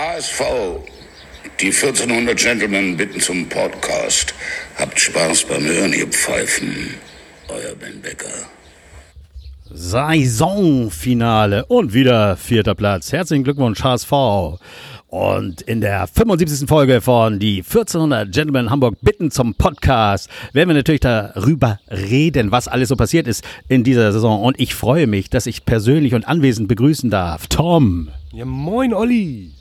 HSV, die 1400 Gentlemen bitten zum Podcast. Habt Spaß beim Hören, ihr Pfeifen. Euer Ben Becker. Saisonfinale und wieder vierter Platz. Herzlichen Glückwunsch, HSV. Und in der 75. Folge von die 1400 Gentlemen Hamburg bitten zum Podcast werden wir natürlich darüber reden, was alles so passiert ist in dieser Saison. Und ich freue mich, dass ich persönlich und anwesend begrüßen darf. Tom. Ja, moin, Olli.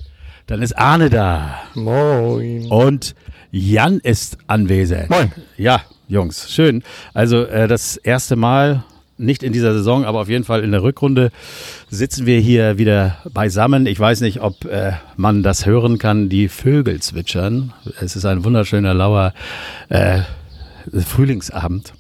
Dann ist Arne da. Moin. Und Jan ist anwesend. Moin. Ja, Jungs, schön. Also äh, das erste Mal nicht in dieser Saison, aber auf jeden Fall in der Rückrunde sitzen wir hier wieder beisammen. Ich weiß nicht, ob äh, man das hören kann, die Vögel zwitschern. Es ist ein wunderschöner, lauer äh, Frühlingsabend.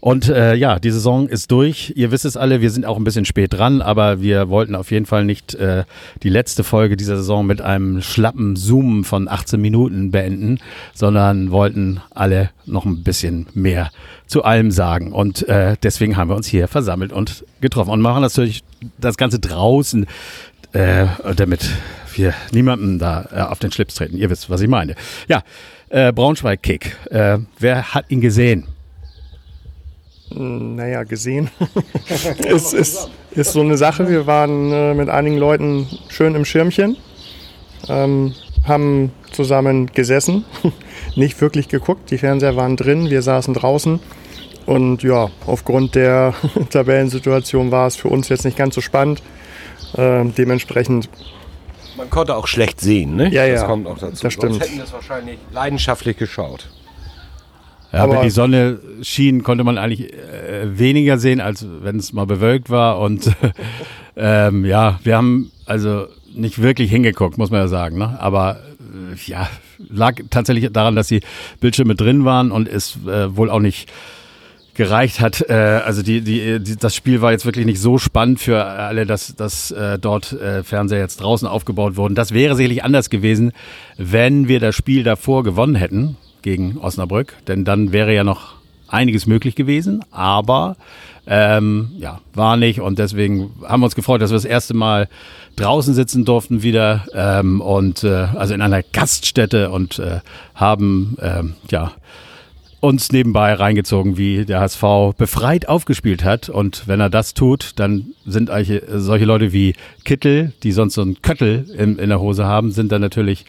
Und äh, ja, die Saison ist durch. Ihr wisst es alle, wir sind auch ein bisschen spät dran, aber wir wollten auf jeden Fall nicht äh, die letzte Folge dieser Saison mit einem schlappen Zoom von 18 Minuten beenden, sondern wollten alle noch ein bisschen mehr zu allem sagen. Und äh, deswegen haben wir uns hier versammelt und getroffen und machen natürlich das Ganze draußen, äh, damit wir niemandem da äh, auf den Schlips treten. Ihr wisst, was ich meine. Ja, äh, Braunschweig-Kick. Äh, wer hat ihn gesehen? Naja, gesehen. es ist, ist so eine Sache. Wir waren äh, mit einigen Leuten schön im Schirmchen, ähm, haben zusammen gesessen, nicht wirklich geguckt. Die Fernseher waren drin, wir saßen draußen. Und ja, aufgrund der Tabellensituation war es für uns jetzt nicht ganz so spannend. Ähm, dementsprechend Man konnte auch schlecht sehen, ne? Ja, ja, Das kommt auch dazu. das stimmt. Sonst hätten das wahrscheinlich leidenschaftlich geschaut. Ja, Aber- wenn die Sonne schien, konnte man eigentlich äh, weniger sehen, als wenn es mal bewölkt war. Und ähm, ja, wir haben also nicht wirklich hingeguckt, muss man ja sagen. Ne? Aber äh, ja, lag tatsächlich daran, dass die Bildschirme drin waren und es äh, wohl auch nicht gereicht hat. Äh, also die, die, die, das Spiel war jetzt wirklich nicht so spannend für alle, dass, dass äh, dort äh, Fernseher jetzt draußen aufgebaut wurden. Das wäre sicherlich anders gewesen, wenn wir das Spiel davor gewonnen hätten gegen Osnabrück, denn dann wäre ja noch einiges möglich gewesen, aber ähm, ja, war nicht und deswegen haben wir uns gefreut, dass wir das erste Mal draußen sitzen durften wieder ähm, und äh, also in einer Gaststätte und äh, haben ähm, ja uns nebenbei reingezogen, wie der HSV befreit aufgespielt hat. Und wenn er das tut, dann sind solche Leute wie Kittel, die sonst so einen Köttel in, in der Hose haben, sind dann natürlich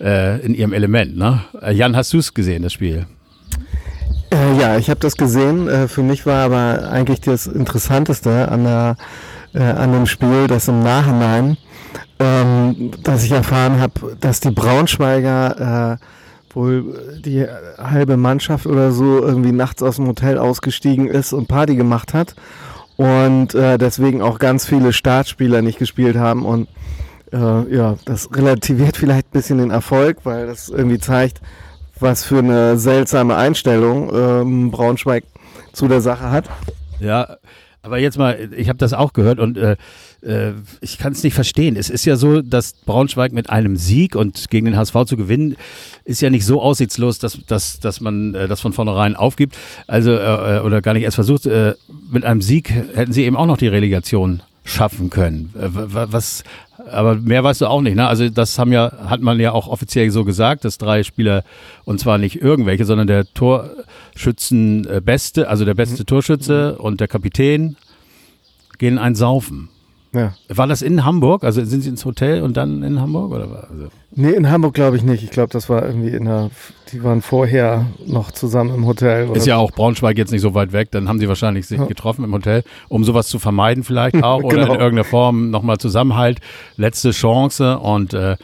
äh, in ihrem Element. Ne? Äh, Jan, hast du es gesehen, das Spiel? Äh, ja, ich habe das gesehen. Äh, für mich war aber eigentlich das Interessanteste an, der, äh, an dem Spiel, dass im Nachhinein, ähm, dass ich erfahren habe, dass die Braunschweiger äh, wohl die halbe Mannschaft oder so irgendwie nachts aus dem Hotel ausgestiegen ist und Party gemacht hat und äh, deswegen auch ganz viele Startspieler nicht gespielt haben und äh, ja, das relativiert vielleicht ein bisschen den Erfolg, weil das irgendwie zeigt, was für eine seltsame Einstellung ähm, Braunschweig zu der Sache hat. Ja, aber jetzt mal, ich habe das auch gehört und äh, äh, ich kann es nicht verstehen. Es ist ja so, dass Braunschweig mit einem Sieg und gegen den HSV zu gewinnen, ist ja nicht so aussichtslos, dass, dass, dass man äh, das von vornherein aufgibt. Also, äh, äh, oder gar nicht erst versucht. Äh, mit einem Sieg hätten sie eben auch noch die Relegation schaffen können. Äh, wa- was, aber mehr weißt du auch nicht, ne? Also das haben ja, hat man ja auch offiziell so gesagt, dass drei Spieler, und zwar nicht irgendwelche, sondern der Torschützenbeste, also der beste Torschütze und der Kapitän gehen ein Saufen. Ja. War das in Hamburg? Also sind Sie ins Hotel und dann in Hamburg? Oder? was? Also, Nee, in Hamburg glaube ich nicht. Ich glaube, das war irgendwie in der, die waren vorher noch zusammen im Hotel. Oder ist ja auch Braunschweig jetzt nicht so weit weg, dann haben sie wahrscheinlich sich getroffen im Hotel, um sowas zu vermeiden vielleicht auch oder Genau. in irgendeiner Form nochmal Zusammenhalt, letzte Chance und äh,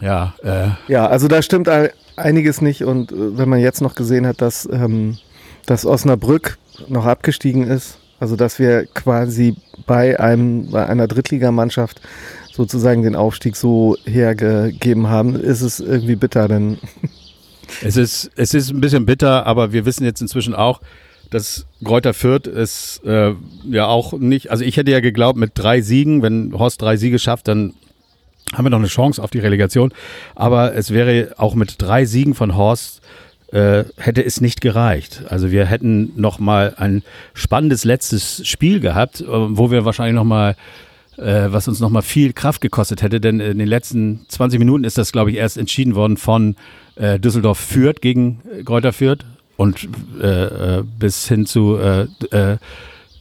ja, äh, Ja, also da stimmt ein- einiges nicht und äh, wenn man jetzt noch gesehen hat, dass, ähm, dass Osnabrück noch abgestiegen ist, also dass wir quasi bei einem bei einer Drittligamannschaft sozusagen den Aufstieg so hergegeben haben, ist es irgendwie bitter, denn Es ist, es ist ein bisschen bitter, aber wir wissen jetzt inzwischen auch, dass Greuther Fürth es äh, ja auch nicht, also ich hätte ja geglaubt, mit drei Siegen, wenn Horst drei Siege schafft, dann haben wir noch eine Chance auf die Relegation. Aber es wäre auch mit drei Siegen von Horst äh, hätte es nicht gereicht. Also wir hätten noch mal ein spannendes letztes Spiel gehabt, äh, wo wir wahrscheinlich noch mal äh, was uns nochmal viel Kraft gekostet hätte, denn in den letzten 20 Minuten ist das, glaube ich, erst entschieden worden von äh, Düsseldorf Fürth gegen äh, Kräuter Fürth und äh, äh, bis hin zu äh, äh,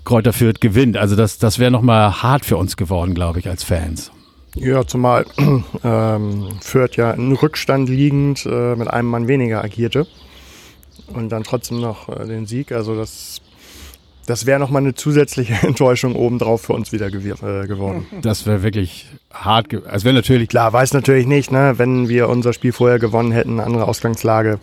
Kräuter Fürth gewinnt. Also das, das wäre nochmal hart für uns geworden, glaube ich, als Fans. Ja, zumal ähm, Fürth ja in Rückstand liegend äh, mit einem Mann weniger agierte und dann trotzdem noch äh, den Sieg. Also das, das wäre nochmal eine zusätzliche Enttäuschung obendrauf für uns wieder gewir- äh, geworden. Das wäre wirklich hart. ge- Also wäre natürlich Klar, weiß natürlich nicht, ne, wenn wir unser Spiel vorher gewonnen hätten, eine andere Ausgangslage,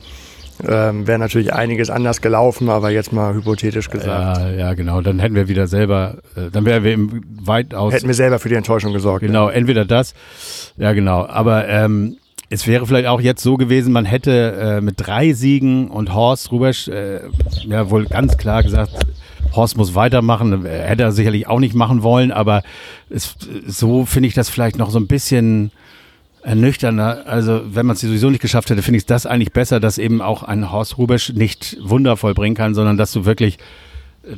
ähm, wäre natürlich einiges anders gelaufen, aber jetzt mal hypothetisch gesagt. Ja, ja, genau. Dann hätten wir wieder selber, äh, dann wären wir im weitaus. Hätten wir selber für die Enttäuschung gesorgt. Genau, entweder das. Ja, genau. Aber ähm, es wäre vielleicht auch jetzt so gewesen, man hätte äh, mit drei Siegen und Horst Rubesch äh, ja wohl ganz klar gesagt, Horst muss weitermachen. Äh, Hätte er sicherlich auch nicht machen wollen, aber es, so finde ich das vielleicht noch so ein bisschen ernüchternder. Also wenn man es sowieso nicht geschafft hätte, finde ich das eigentlich besser, dass eben auch ein Horst Rubesch nicht Wunder vollbringen kann, sondern dass du wirklich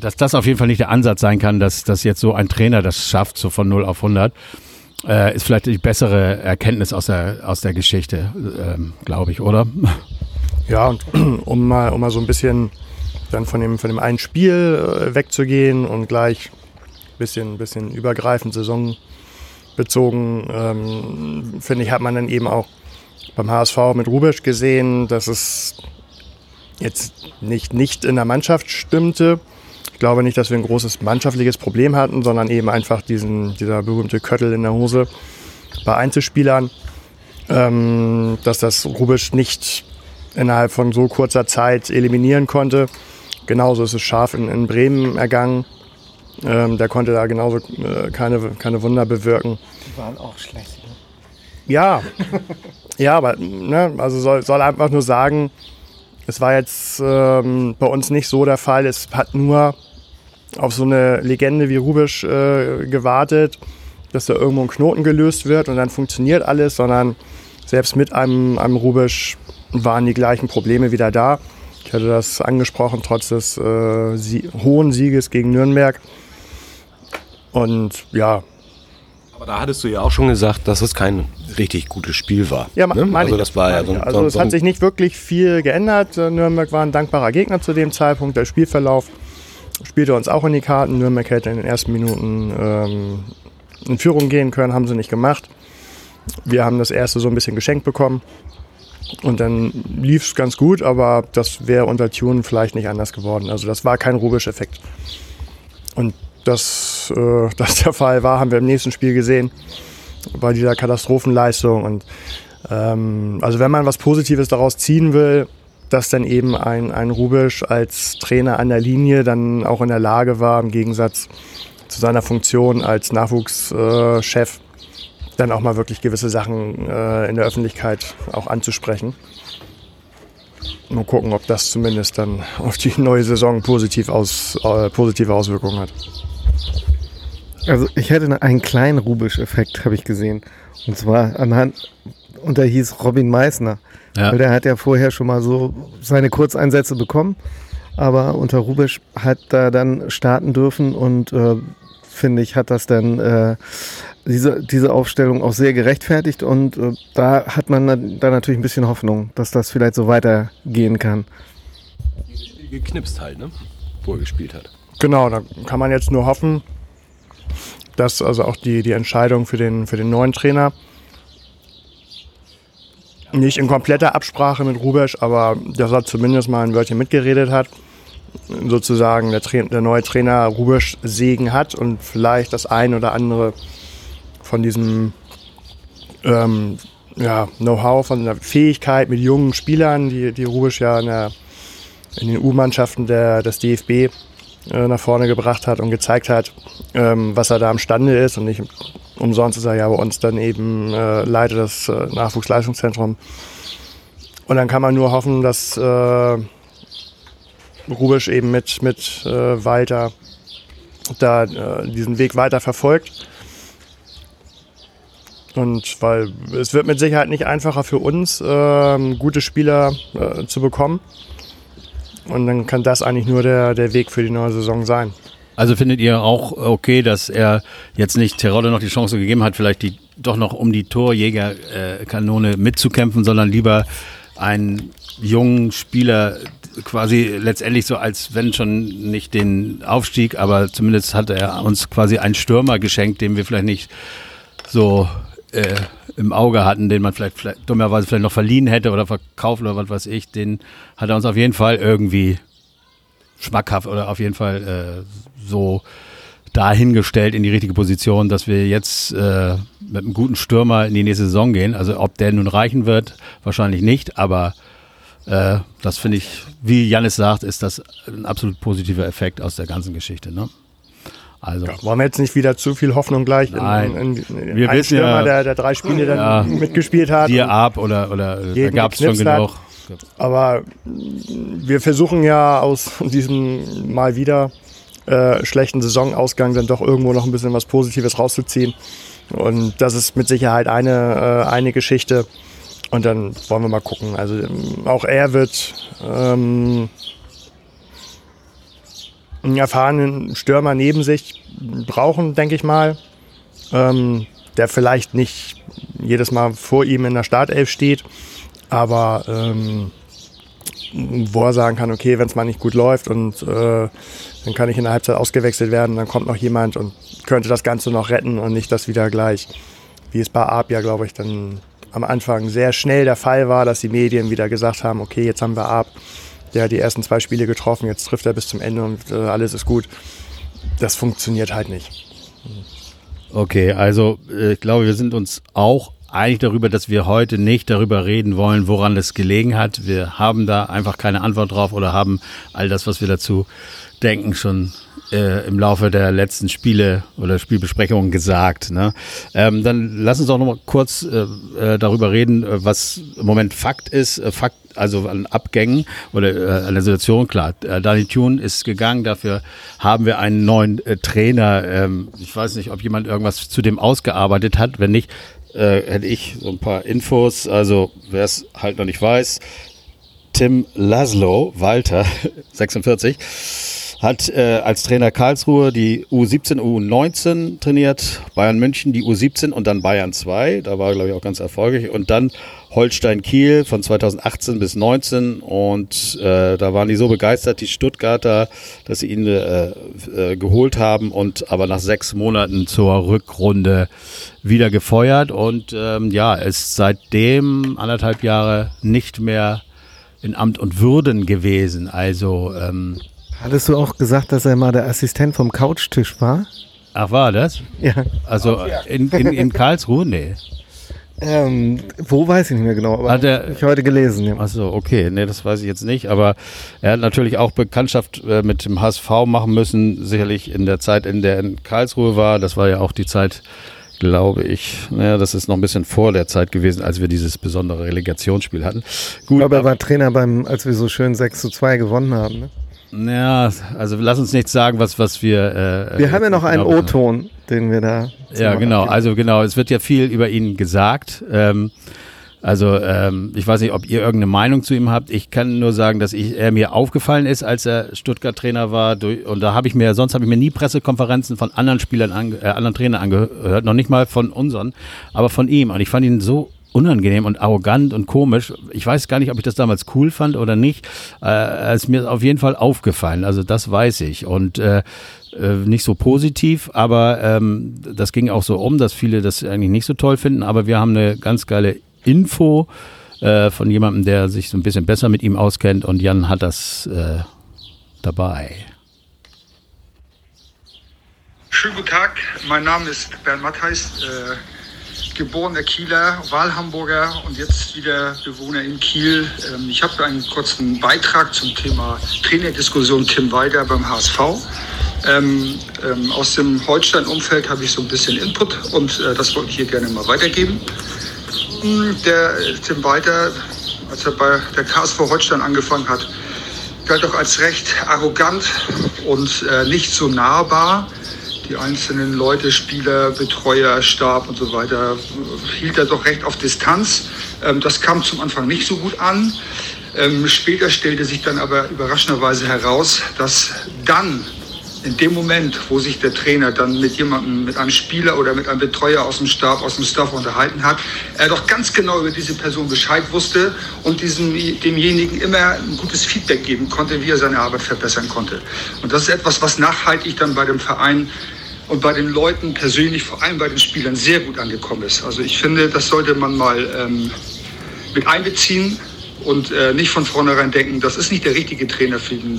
dass das auf jeden Fall nicht der Ansatz sein kann, dass, dass jetzt so ein Trainer das schafft, so von 0 auf 100, äh, ist vielleicht die bessere Erkenntnis aus der, aus der Geschichte, ähm, glaube ich, oder? Ja, und um mal, um mal so ein bisschen dann von dem, von dem einen Spiel äh, wegzugehen und gleich ein bisschen, bisschen übergreifend saisonbezogen, ähm, finde ich, hat man dann eben auch beim HSV mit Rubesch gesehen, dass es jetzt nicht, nicht in der Mannschaft stimmte. Ich glaube nicht, dass wir ein großes mannschaftliches Problem hatten, sondern eben einfach diesen, dieser berühmte Köttel in der Hose bei Einzelspielern, ähm, dass das Rubisch nicht innerhalb von so kurzer Zeit eliminieren konnte. Genauso ist es scharf in, in Bremen ergangen. Ähm, der konnte da genauso äh, keine, keine Wunder bewirken. Die waren auch schlecht. Ne? Ja, ja, aber ne, also soll, soll einfach nur sagen, es war jetzt ähm, bei uns nicht so der Fall. Es hat nur auf so eine Legende wie Rubisch äh, gewartet, dass da irgendwo ein Knoten gelöst wird und dann funktioniert alles, sondern selbst mit einem, einem Rubisch waren die gleichen Probleme wieder da. Ich hatte das angesprochen, trotz des äh, Sie hohen Sieges gegen Nürnberg. Und ja, Aber da hattest du ja auch schon gesagt, dass es kein richtig gutes Spiel war. Ja, ne? meine Also ich. das war ja so ein, Also so, es so hat sich nicht wirklich viel geändert. Äh, Nürnberg war ein dankbarer Gegner zu dem Zeitpunkt. Der Spielverlauf spielte uns auch in die Karten. Nürnberg hätte in den ersten Minuten ähm, in Führung gehen können, haben sie nicht gemacht. Wir haben das erste so ein bisschen geschenkt bekommen. Und dann lief es ganz gut, aber das wäre unter Tune vielleicht nicht anders geworden. Also das war kein Rubisch-Effekt. Und dass äh, das der Fall war, haben wir im nächsten Spiel gesehen bei dieser Katastrophenleistung. Und ähm, also wenn man was Positives daraus ziehen will, dass dann eben ein, ein Rubisch als Trainer an der Linie dann auch in der Lage war, im Gegensatz zu seiner Funktion als Nachwuchschef, dann auch mal wirklich gewisse Sachen äh, in der Öffentlichkeit auch anzusprechen. Mal gucken, ob das zumindest dann auf die neue Saison positiv aus, äh, positive Auswirkungen hat. Also ich hätte einen kleinen Rubisch-Effekt, habe ich gesehen. Und zwar anhand, und der hieß Robin Meissner. Ja. Weil der hat ja vorher schon mal so seine Kurzeinsätze bekommen. Aber unter Rubisch hat er dann starten dürfen und äh, finde ich, hat das dann äh, diese, diese Aufstellung auch sehr gerechtfertigt und äh, da hat man dann da natürlich ein bisschen Hoffnung, dass das vielleicht so weitergehen kann. geknipst halt, ne? Wo er gespielt hat. Genau, da kann man jetzt nur hoffen, dass also auch die, die Entscheidung für den, für den neuen Trainer nicht in kompletter Absprache mit Rubesch, aber dass er zumindest mal ein Wörtchen mitgeredet hat. Sozusagen der, Tra der neue Trainer Rubesch Segen hat und vielleicht das ein oder andere von diesem ähm, ja, Know-how, von der Fähigkeit mit jungen Spielern, die, die Rubesch ja in, der, in den U-Mannschaften des DFB äh, nach vorne gebracht hat und gezeigt hat, ähm, was er da imstande ist. Und nicht umsonst ist er ja bei uns dann eben äh, Leiter des äh, Nachwuchsleistungszentrums. Und dann kann man nur hoffen, dass äh, Rubisch eben mit, mit äh, Walter da äh, diesen Weg weiter verfolgt. Und weil es wird mit Sicherheit nicht einfacher für uns, ähm, gute Spieler äh, zu bekommen. Und dann kann das eigentlich nur der, der Weg für die neue Saison sein. Also findet ihr auch okay, dass er jetzt nicht Terodde noch die Chance gegeben hat, vielleicht die doch noch um die Torjägerkanone mitzukämpfen, sondern lieber einen jungen Spieler quasi letztendlich so als wenn schon nicht den Aufstieg, aber zumindest hat er uns quasi einen Stürmer geschenkt, den wir vielleicht nicht so äh, im Auge hatten, den man vielleicht, vielleicht dummerweise vielleicht noch verliehen hätte oder verkauft oder was weiß ich, den hat er uns auf jeden Fall irgendwie schmackhaft oder auf jeden Fall äh, so dahingestellt in die richtige Position, dass wir jetzt äh, mit einem guten Stürmer in die nächste Saison gehen. Also ob der nun reichen wird, wahrscheinlich nicht, aber äh, das finde ich, wie Janis sagt, ist das ein absolut positiver Effekt aus der ganzen Geschichte. Ne? Also. Ja, wollen wir jetzt nicht wieder zu viel Hoffnung gleich Nein. in, in, in wir wissen Stürmer, ja, der, der drei Spiele dann ja, mitgespielt hat. Dir ab oder, oder da gab es schon genug. Aber wir versuchen ja aus diesem mal wieder äh, schlechten Saisonausgang dann doch irgendwo noch ein bisschen was Positives rauszuziehen. Und das ist mit Sicherheit eine, äh, eine Geschichte. Und dann wollen wir mal gucken. Also ähm, auch er wird ähm, einen erfahrenen Stürmer neben sich brauchen, denke ich mal. Ähm, der vielleicht nicht jedes Mal vor ihm in der Startelf steht, aber ähm, wo er sagen kann, okay, wenn es mal nicht gut läuft und äh, dann kann ich in der Halbzeit ausgewechselt werden, dann kommt noch jemand und könnte das Ganze noch retten und nicht das wieder gleich, wie es bei Arp ja, glaube ich, dann am Anfang sehr schnell der Fall war, dass die Medien wieder gesagt haben, okay, jetzt haben wir Arp der hat die ersten zwei Spiele getroffen, jetzt trifft er bis zum Ende und äh, alles ist gut. Das funktioniert halt nicht. Okay, also äh, ich glaube, wir sind uns auch einig darüber, dass wir heute nicht darüber reden wollen, woran es gelegen hat. Wir haben da einfach keine Antwort drauf oder haben all das, was wir dazu denken, schon äh, im Laufe der letzten Spiele oder Spielbesprechungen gesagt. Ne? Ähm, dann lass uns auch noch mal kurz äh, äh darüber reden, äh, was im Moment Fakt ist. Fakt also an Abgängen oder äh, an der Situation, klar. Äh, Danny Thune ist gegangen, dafür haben wir einen neuen äh, Trainer. Ähm, ich weiß nicht, ob jemand irgendwas zu dem ausgearbeitet hat. Wenn nicht, hätte ich so ein paar Infos. Also, wer es halt noch nicht weiß, Tim Laszlo, Walter, 46, hat äh, als Trainer Karlsruhe die U17, U19 trainiert, Bayern München die U17 und dann Bayern 2. Da war, glaube ich, auch ganz erfolgreich. Und dann Holstein Kiel von 2018 bis 19 und äh, da waren die so begeistert, die Stuttgarter, dass sie ihn äh, äh, geholt haben und aber nach sechs Monaten zur Rückrunde wieder gefeuert und ähm, ja, ist seitdem anderthalb Jahre nicht mehr in Amt und Würden gewesen. Also ähm, hattest du auch gesagt, dass er mal der Assistent vom Couchtisch war? Ach, war das? Ja. Also in, in, in Karlsruhe? Nee. Ähm, wo weiß ich nicht mehr genau, aber hat er, ich heute gelesen. Ja. Achso, okay, nee, das weiß ich jetzt nicht, aber er hat natürlich auch Bekanntschaft äh, mit dem HSV machen müssen, sicherlich in der Zeit, in der er in Karlsruhe war. Das war ja auch die Zeit, glaube ich. Naja, das ist noch ein bisschen vor der Zeit gewesen, als wir dieses besondere Relegationsspiel hatten. Gut, aber er war Trainer beim, als wir so schön 6 zu 2 gewonnen haben, ne? Ja, also lass uns nichts sagen, was, was wir. Äh, wir haben ja noch einen O-Ton, den wir da. Ja, genau. Abgeben. Also genau, es wird ja viel über ihn gesagt. Ähm, also ähm, ich weiß nicht, ob ihr irgendeine Meinung zu ihm habt. Ich kann nur sagen, dass ich, er mir aufgefallen ist, als er Stuttgart-Trainer war. Durch, und da habe ich mir, sonst habe ich mir nie Pressekonferenzen von anderen Spielern, ange, äh, anderen Trainern angehört, noch nicht mal von unseren, aber von ihm. Und ich fand ihn so unangenehm und arrogant und komisch. Ich weiß gar nicht, ob ich das damals cool fand oder nicht. Äh, ist mir auf jeden Fall aufgefallen. Also das weiß ich. Und äh, äh, nicht so positiv, aber ähm, das ging auch so um, dass viele das eigentlich nicht so toll finden. Aber wir haben eine ganz geile Info äh, von jemandem, der sich so ein bisschen besser mit ihm auskennt. Und Jan hat das äh, dabei. Schönen guten Tag, mein Name ist Bernd Mattheis. Äh geborener Kieler, Wahlhamburger und jetzt wieder Bewohner in Kiel. Ähm, ich habe einen kurzen Beitrag zum Thema Trainerdiskussion Tim Weiger beim HSV. Ähm, ähm, aus dem Holstein-Umfeld habe ich so ein bisschen Input und äh, das wollte ich hier gerne mal weitergeben. Hm, der Tim Walter, als er bei der KSV Holstein angefangen hat, galt doch als recht arrogant und äh, nicht so nahbar die einzelnen Leute, Spieler, Betreuer, Stab und so weiter, hielt er doch recht auf Distanz. Ähm, das kam zum Anfang nicht so gut an. Ähm, später stellte sich dann aber überraschenderweise heraus, dass dann in dem Moment, wo sich der Trainer dann mit jemandem, mit einem Spieler oder mit einem Betreuer aus dem Stab, aus dem Staff unterhalten hat, er doch ganz genau über diese Person Bescheid wusste und diesem, demjenigen immer ein gutes Feedback geben konnte, wie er seine Arbeit verbessern konnte. Und das ist etwas, was nachhaltig dann bei dem Verein und bei den Leuten persönlich, vor allem bei den Spielern, sehr gut angekommen ist. Also ich finde, das sollte man mal ähm, mit einbeziehen und äh, nicht von vornherein denken, das ist nicht der richtige Trainer für den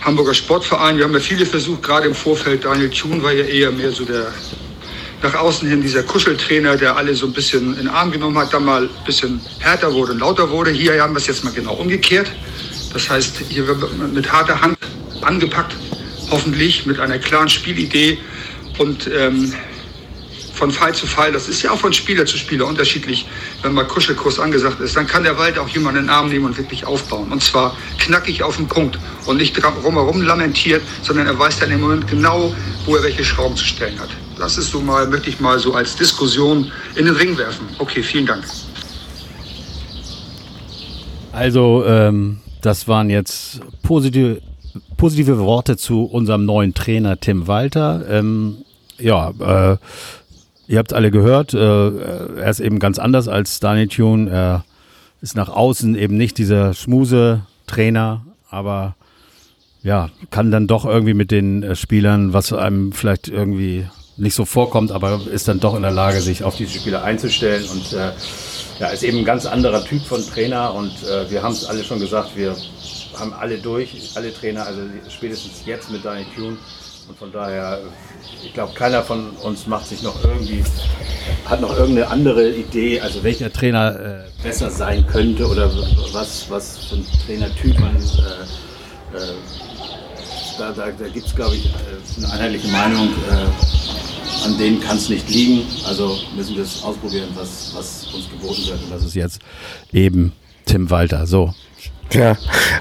Hamburger Sportverein. Wir haben ja viele versucht, gerade im Vorfeld. Daniel Thun war ja eher mehr so der nach außen hin dieser Kuscheltrainer, der alle so ein bisschen in den Arm genommen hat, dann mal ein bisschen härter wurde und lauter wurde. Hier haben wir es jetzt mal genau umgekehrt. Das heißt, hier wird mit harter Hand angepackt, hoffentlich mit einer klaren Spielidee und ähm, von Fall zu Fall, das ist ja auch von Spieler zu Spieler unterschiedlich, wenn mal Kuschelkurs angesagt ist, dann kann der Wald auch jemanden in den Arm nehmen und wirklich aufbauen. Und zwar knackig auf den Punkt und nicht drumherum lamentiert, sondern er weiß dann im Moment genau, wo er welche Schrauben zu stellen hat. Das ist so mal, möchte ich mal so als Diskussion in den Ring werfen. Okay, vielen Dank. Also, ähm, das waren jetzt positive, positive Worte zu unserem neuen Trainer Tim Walter. Ähm, ja, äh, Ihr habt alle gehört, äh, er ist eben ganz anders als Daniel Thune. Er ist nach außen eben nicht dieser Schmuse-Trainer, aber ja, kann dann doch irgendwie mit den äh, Spielern, was einem vielleicht irgendwie nicht so vorkommt, aber ist dann doch in der Lage, sich auf diese Spieler einzustellen. Und äh, ja, ist eben ein ganz anderer Typ von Trainer. Und äh, wir haben es alle schon gesagt, wir haben alle durch, alle Trainer, also spätestens jetzt mit Daniel Thune und von daher ich glaube, keiner von uns macht sich noch irgendwie, hat noch irgendeine andere Idee, also welcher Trainer äh, besser sein könnte oder was, was für ein Trainertyp man. Äh, äh, da da, da gibt es, glaube ich, äh, eine einheitliche Meinung. Äh, an denen kann es nicht liegen. Also müssen wir es ausprobieren, was, was uns geboten wird. Und das ist jetzt eben Tim Walter. So. Ja,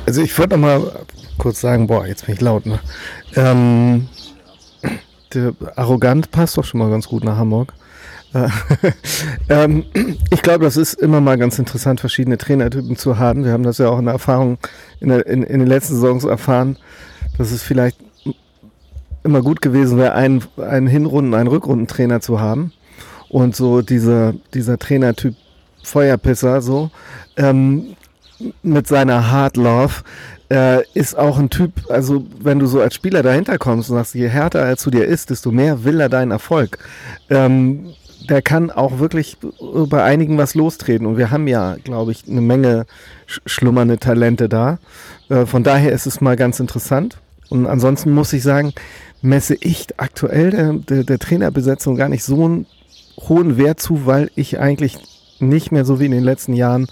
also ich wollte noch mal kurz sagen, boah, jetzt bin ich laut. Ne? Ähm, der arrogant passt doch schon mal ganz gut nach Hamburg. Äh, ähm, ich glaube, das ist immer mal ganz interessant, verschiedene Trainertypen zu haben. Wir haben das ja auch in der Erfahrung in, der, in, in den letzten Saisons erfahren, dass es vielleicht immer gut gewesen wäre, einen, einen Hinrunden-, einen Rückrundentrainer zu haben. Und so diese, dieser Trainertyp Feuerpisser, so, ähm, mit seiner Hard Love, äh, ist auch ein Typ, also wenn du so als Spieler dahinter kommst und sagst, je härter er zu dir ist, desto mehr will er deinen Erfolg. Ähm, der kann auch wirklich bei einigen was lostreten. Und wir haben ja, glaube ich, eine Menge schlummernde Talente da. Äh, von daher ist es mal ganz interessant. Und ansonsten muss ich sagen, messe ich aktuell der, der, der Trainerbesetzung gar nicht so einen hohen Wert zu, weil ich eigentlich nicht mehr so wie in den letzten Jahren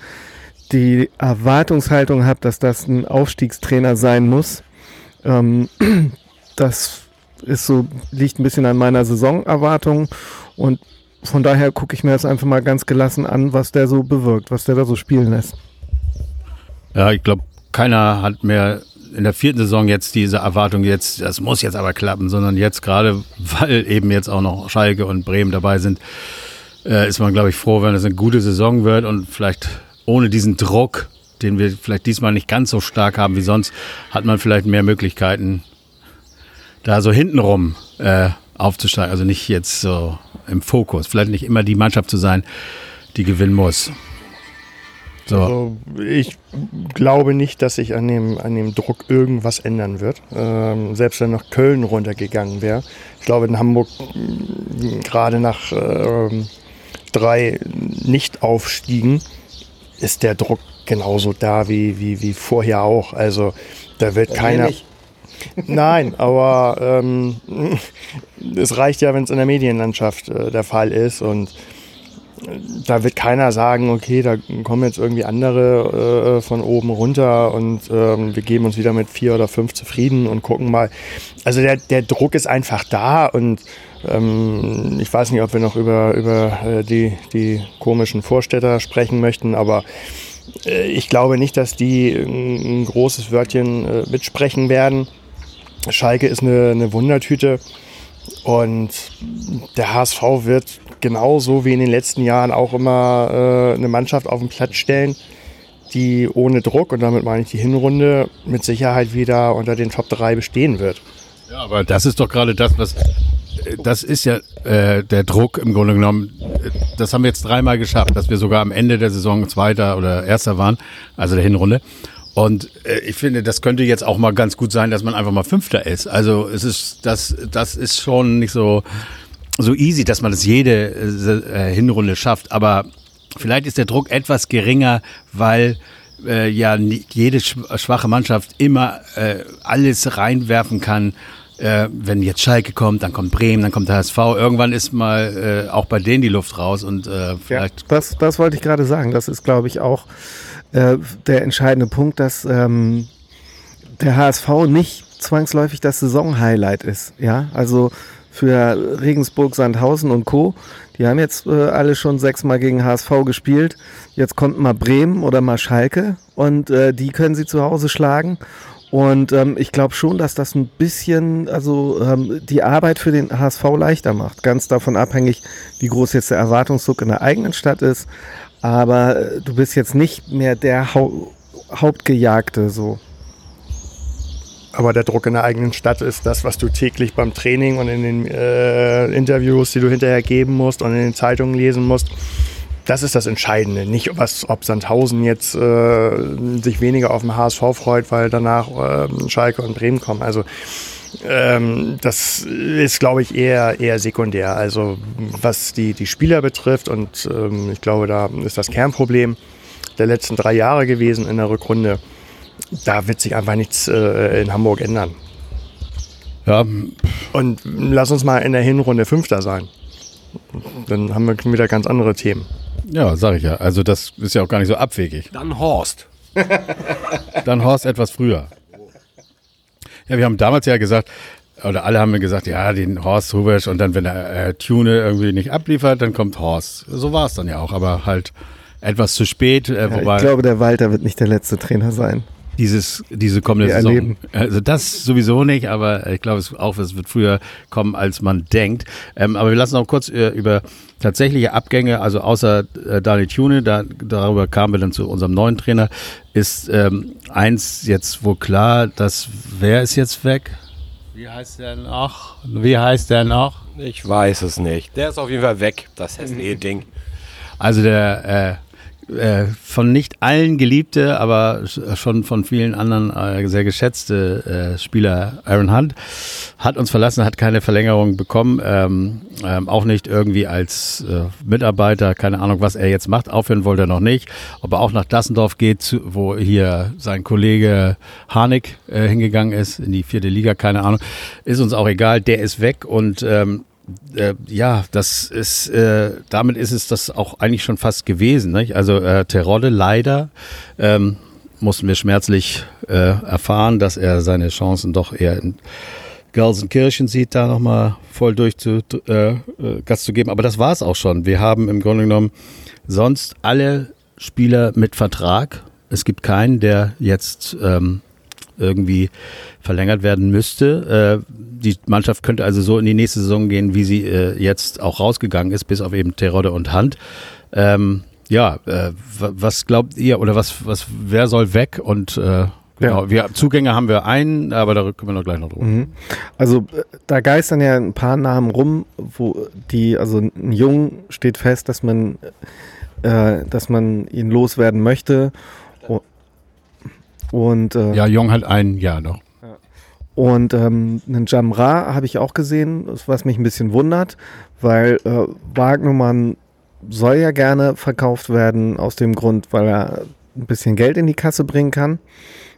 die Erwartungshaltung habe, dass das ein Aufstiegstrainer sein muss. Ähm, das ist so, liegt ein bisschen an meiner Saisonerwartung und von daher gucke ich mir das einfach mal ganz gelassen an, was der so bewirkt, was der da so spielen lässt. Ja, ich glaube, keiner hat mehr in der vierten Saison jetzt diese Erwartung jetzt, das muss jetzt aber klappen, sondern jetzt gerade, weil eben jetzt auch noch Schalke und Bremen dabei sind, äh, ist man, glaube ich, froh, wenn es eine gute Saison wird und vielleicht ohne diesen Druck, den wir vielleicht diesmal nicht ganz so stark haben wie sonst, hat man vielleicht mehr Möglichkeiten, da so hintenrum äh, aufzusteigen. Also nicht jetzt so im Fokus. Vielleicht nicht immer die Mannschaft zu sein, die gewinnen muss. So. Also ich glaube nicht, dass sich an dem, an dem Druck irgendwas ändern wird. Ähm, selbst wenn noch Köln runtergegangen wäre. Ich glaube, in Hamburg gerade nach ähm, drei Nicht-Aufstiegen ist der Druck genauso da wie, wie, wie vorher auch. Also da wird keiner. Nein, aber ähm, es reicht ja, wenn es in der Medienlandschaft äh, der Fall ist und äh, da wird keiner sagen, okay, da kommen jetzt irgendwie andere äh, von oben runter und ähm, wir geben uns wieder mit vier oder fünf zufrieden und gucken mal. Also der, der Druck ist einfach da und ich weiß nicht, ob wir noch über, über äh, die, die komischen Vorstädter sprechen möchten, aber äh, ich glaube nicht, dass die ein, großes Wörtchen äh, mitsprechen werden. Schalke ist eine, eine Wundertüte und der HSV wird genauso wie in den letzten Jahren auch immer eine Mannschaft auf den Platz stellen, die ohne Druck, und damit meine ich die Hinrunde, mit Sicherheit wieder unter den Top 3 bestehen wird. Ja, aber das ist doch gerade das, was das ist ja äh, der Druck im Grunde genommen. Das haben wir jetzt dreimal geschafft, dass wir sogar am Ende der Saison Zweiter oder Erster waren, also der Hinrunde. Und äh, ich finde, das könnte jetzt auch mal ganz gut sein, dass man einfach mal Fünfter ist. Also es ist, das, das ist schon nicht so, so easy, dass man das jede äh, Hinrunde schafft. Aber vielleicht ist der Druck etwas geringer, weil äh, ja jede schwache Mannschaft immer äh, alles reinwerfen kann äh, wenn jetzt Schalke kommt, dann kommt Bremen, dann kommt der HSV. Irgendwann ist mal äh, auch bei denen die Luft raus und äh, vielleicht. Ja, das, das wollte ich gerade sagen. Das ist, glaube ich, auch äh, der entscheidende Punkt, dass ähm, der HSV nicht zwangsläufig das Saisonhighlight ist. Ja, also für Regensburg, Sandhausen und Co. Die haben jetzt äh, alle schon sechsmal gegen HSV gespielt. Jetzt kommt mal Bremen oder mal Schalke und äh, die können sie zu Hause schlagen. Und ähm, ich glaube schon, dass das ein bisschen, also ähm, die Arbeit für den HSV leichter macht. Ganz davon abhängig, wie groß jetzt der Erwartungsdruck in der eigenen Stadt ist. Aber äh, du bist jetzt nicht mehr der Hau Hauptgejagte so. Aber der Druck in der eigenen Stadt ist das, was du täglich beim Training und in den äh, Interviews, die du hinterher geben musst und in den Zeitungen lesen musst, das ist das Entscheidende. Nicht, was, ob Sandhausen jetzt äh, sich weniger auf den HSV freut, weil danach äh, Schalke und Bremen kommen. Also ähm, das ist, glaube ich, eher, eher sekundär. Also was die, die Spieler betrifft, und ähm, ich glaube, da ist das Kernproblem der letzten drei Jahre gewesen in der Rückrunde. Da wird sich einfach nichts äh, in Hamburg ändern. Ja. Und lass uns mal in der Hinrunde Fünfter sein. Dann haben wir wieder ganz andere Themen. Ja, sag ich ja. Also das ist ja auch gar nicht so abwegig. Dann Horst. Dann Horst etwas früher. Ja, wir haben damals ja gesagt, oder alle haben mir gesagt, ja, den Horst Hubesch und dann, wenn der äh, Tune irgendwie nicht abliefert, dann kommt Horst. So war es dann ja auch, aber halt etwas zu spät. Äh, ja, ich glaube, der Walter wird nicht der letzte Trainer sein dieses, diese kommende Saison. Erleben. Also das sowieso nicht, aber ich glaube es auch, es wird früher kommen, als man denkt. Ähm, aber wir lassen noch kurz äh, über tatsächliche Abgänge, also außer äh, Daniel Tune, da, darüber kamen wir dann zu unserem neuen Trainer, ist ähm, eins jetzt wohl klar, dass wer ist jetzt weg? Wie heißt der noch? Wie heißt der noch? Ich weiß es nicht. Der ist auf jeden Fall weg, das hässliche Ding. Also der äh, äh, von nicht allen geliebte, aber schon von vielen anderen äh, sehr geschätzte äh, Spieler. Aaron Hunt hat uns verlassen, hat keine Verlängerung bekommen, ähm, ähm, auch nicht irgendwie als äh, Mitarbeiter, keine Ahnung, was er jetzt macht, aufhören wollte er noch nicht, ob er auch nach Dassendorf geht, zu, wo hier sein Kollege Harnik äh, hingegangen ist, in die vierte Liga, keine Ahnung, ist uns auch egal, der ist weg und ähm, äh, ja, das ist, äh, damit ist es das auch eigentlich schon fast gewesen. Nicht? Also äh, Terodde leider ähm, mussten wir schmerzlich äh, erfahren, dass er seine Chancen doch eher in Gelsenkirchen sieht, da nochmal voll durch zu, äh, äh, Gas zu geben. Aber das war es auch schon. Wir haben im Grunde genommen sonst alle Spieler mit Vertrag. Es gibt keinen, der jetzt ähm, irgendwie verlängert werden müsste. Äh, die Mannschaft könnte also so in die nächste Saison gehen, wie sie äh, jetzt auch rausgegangen ist, bis auf eben Terodde und Hand. Ähm, ja, äh, was glaubt ihr oder was, was, wer soll weg und äh, Genau, ja. wir, Zugänge haben wir einen, aber da können wir noch gleich noch drüber. Mhm. Also äh, da geistern ja ein paar Namen rum, wo die, also ein Jung steht fest, dass man, äh, dass man ihn loswerden möchte. Und, äh, ja, Jung hat ein Jahr noch. Und ähm, einen Jamra habe ich auch gesehen, was mich ein bisschen wundert, weil äh, Wagnermann soll ja gerne verkauft werden aus dem Grund, weil er ein bisschen Geld in die Kasse bringen kann.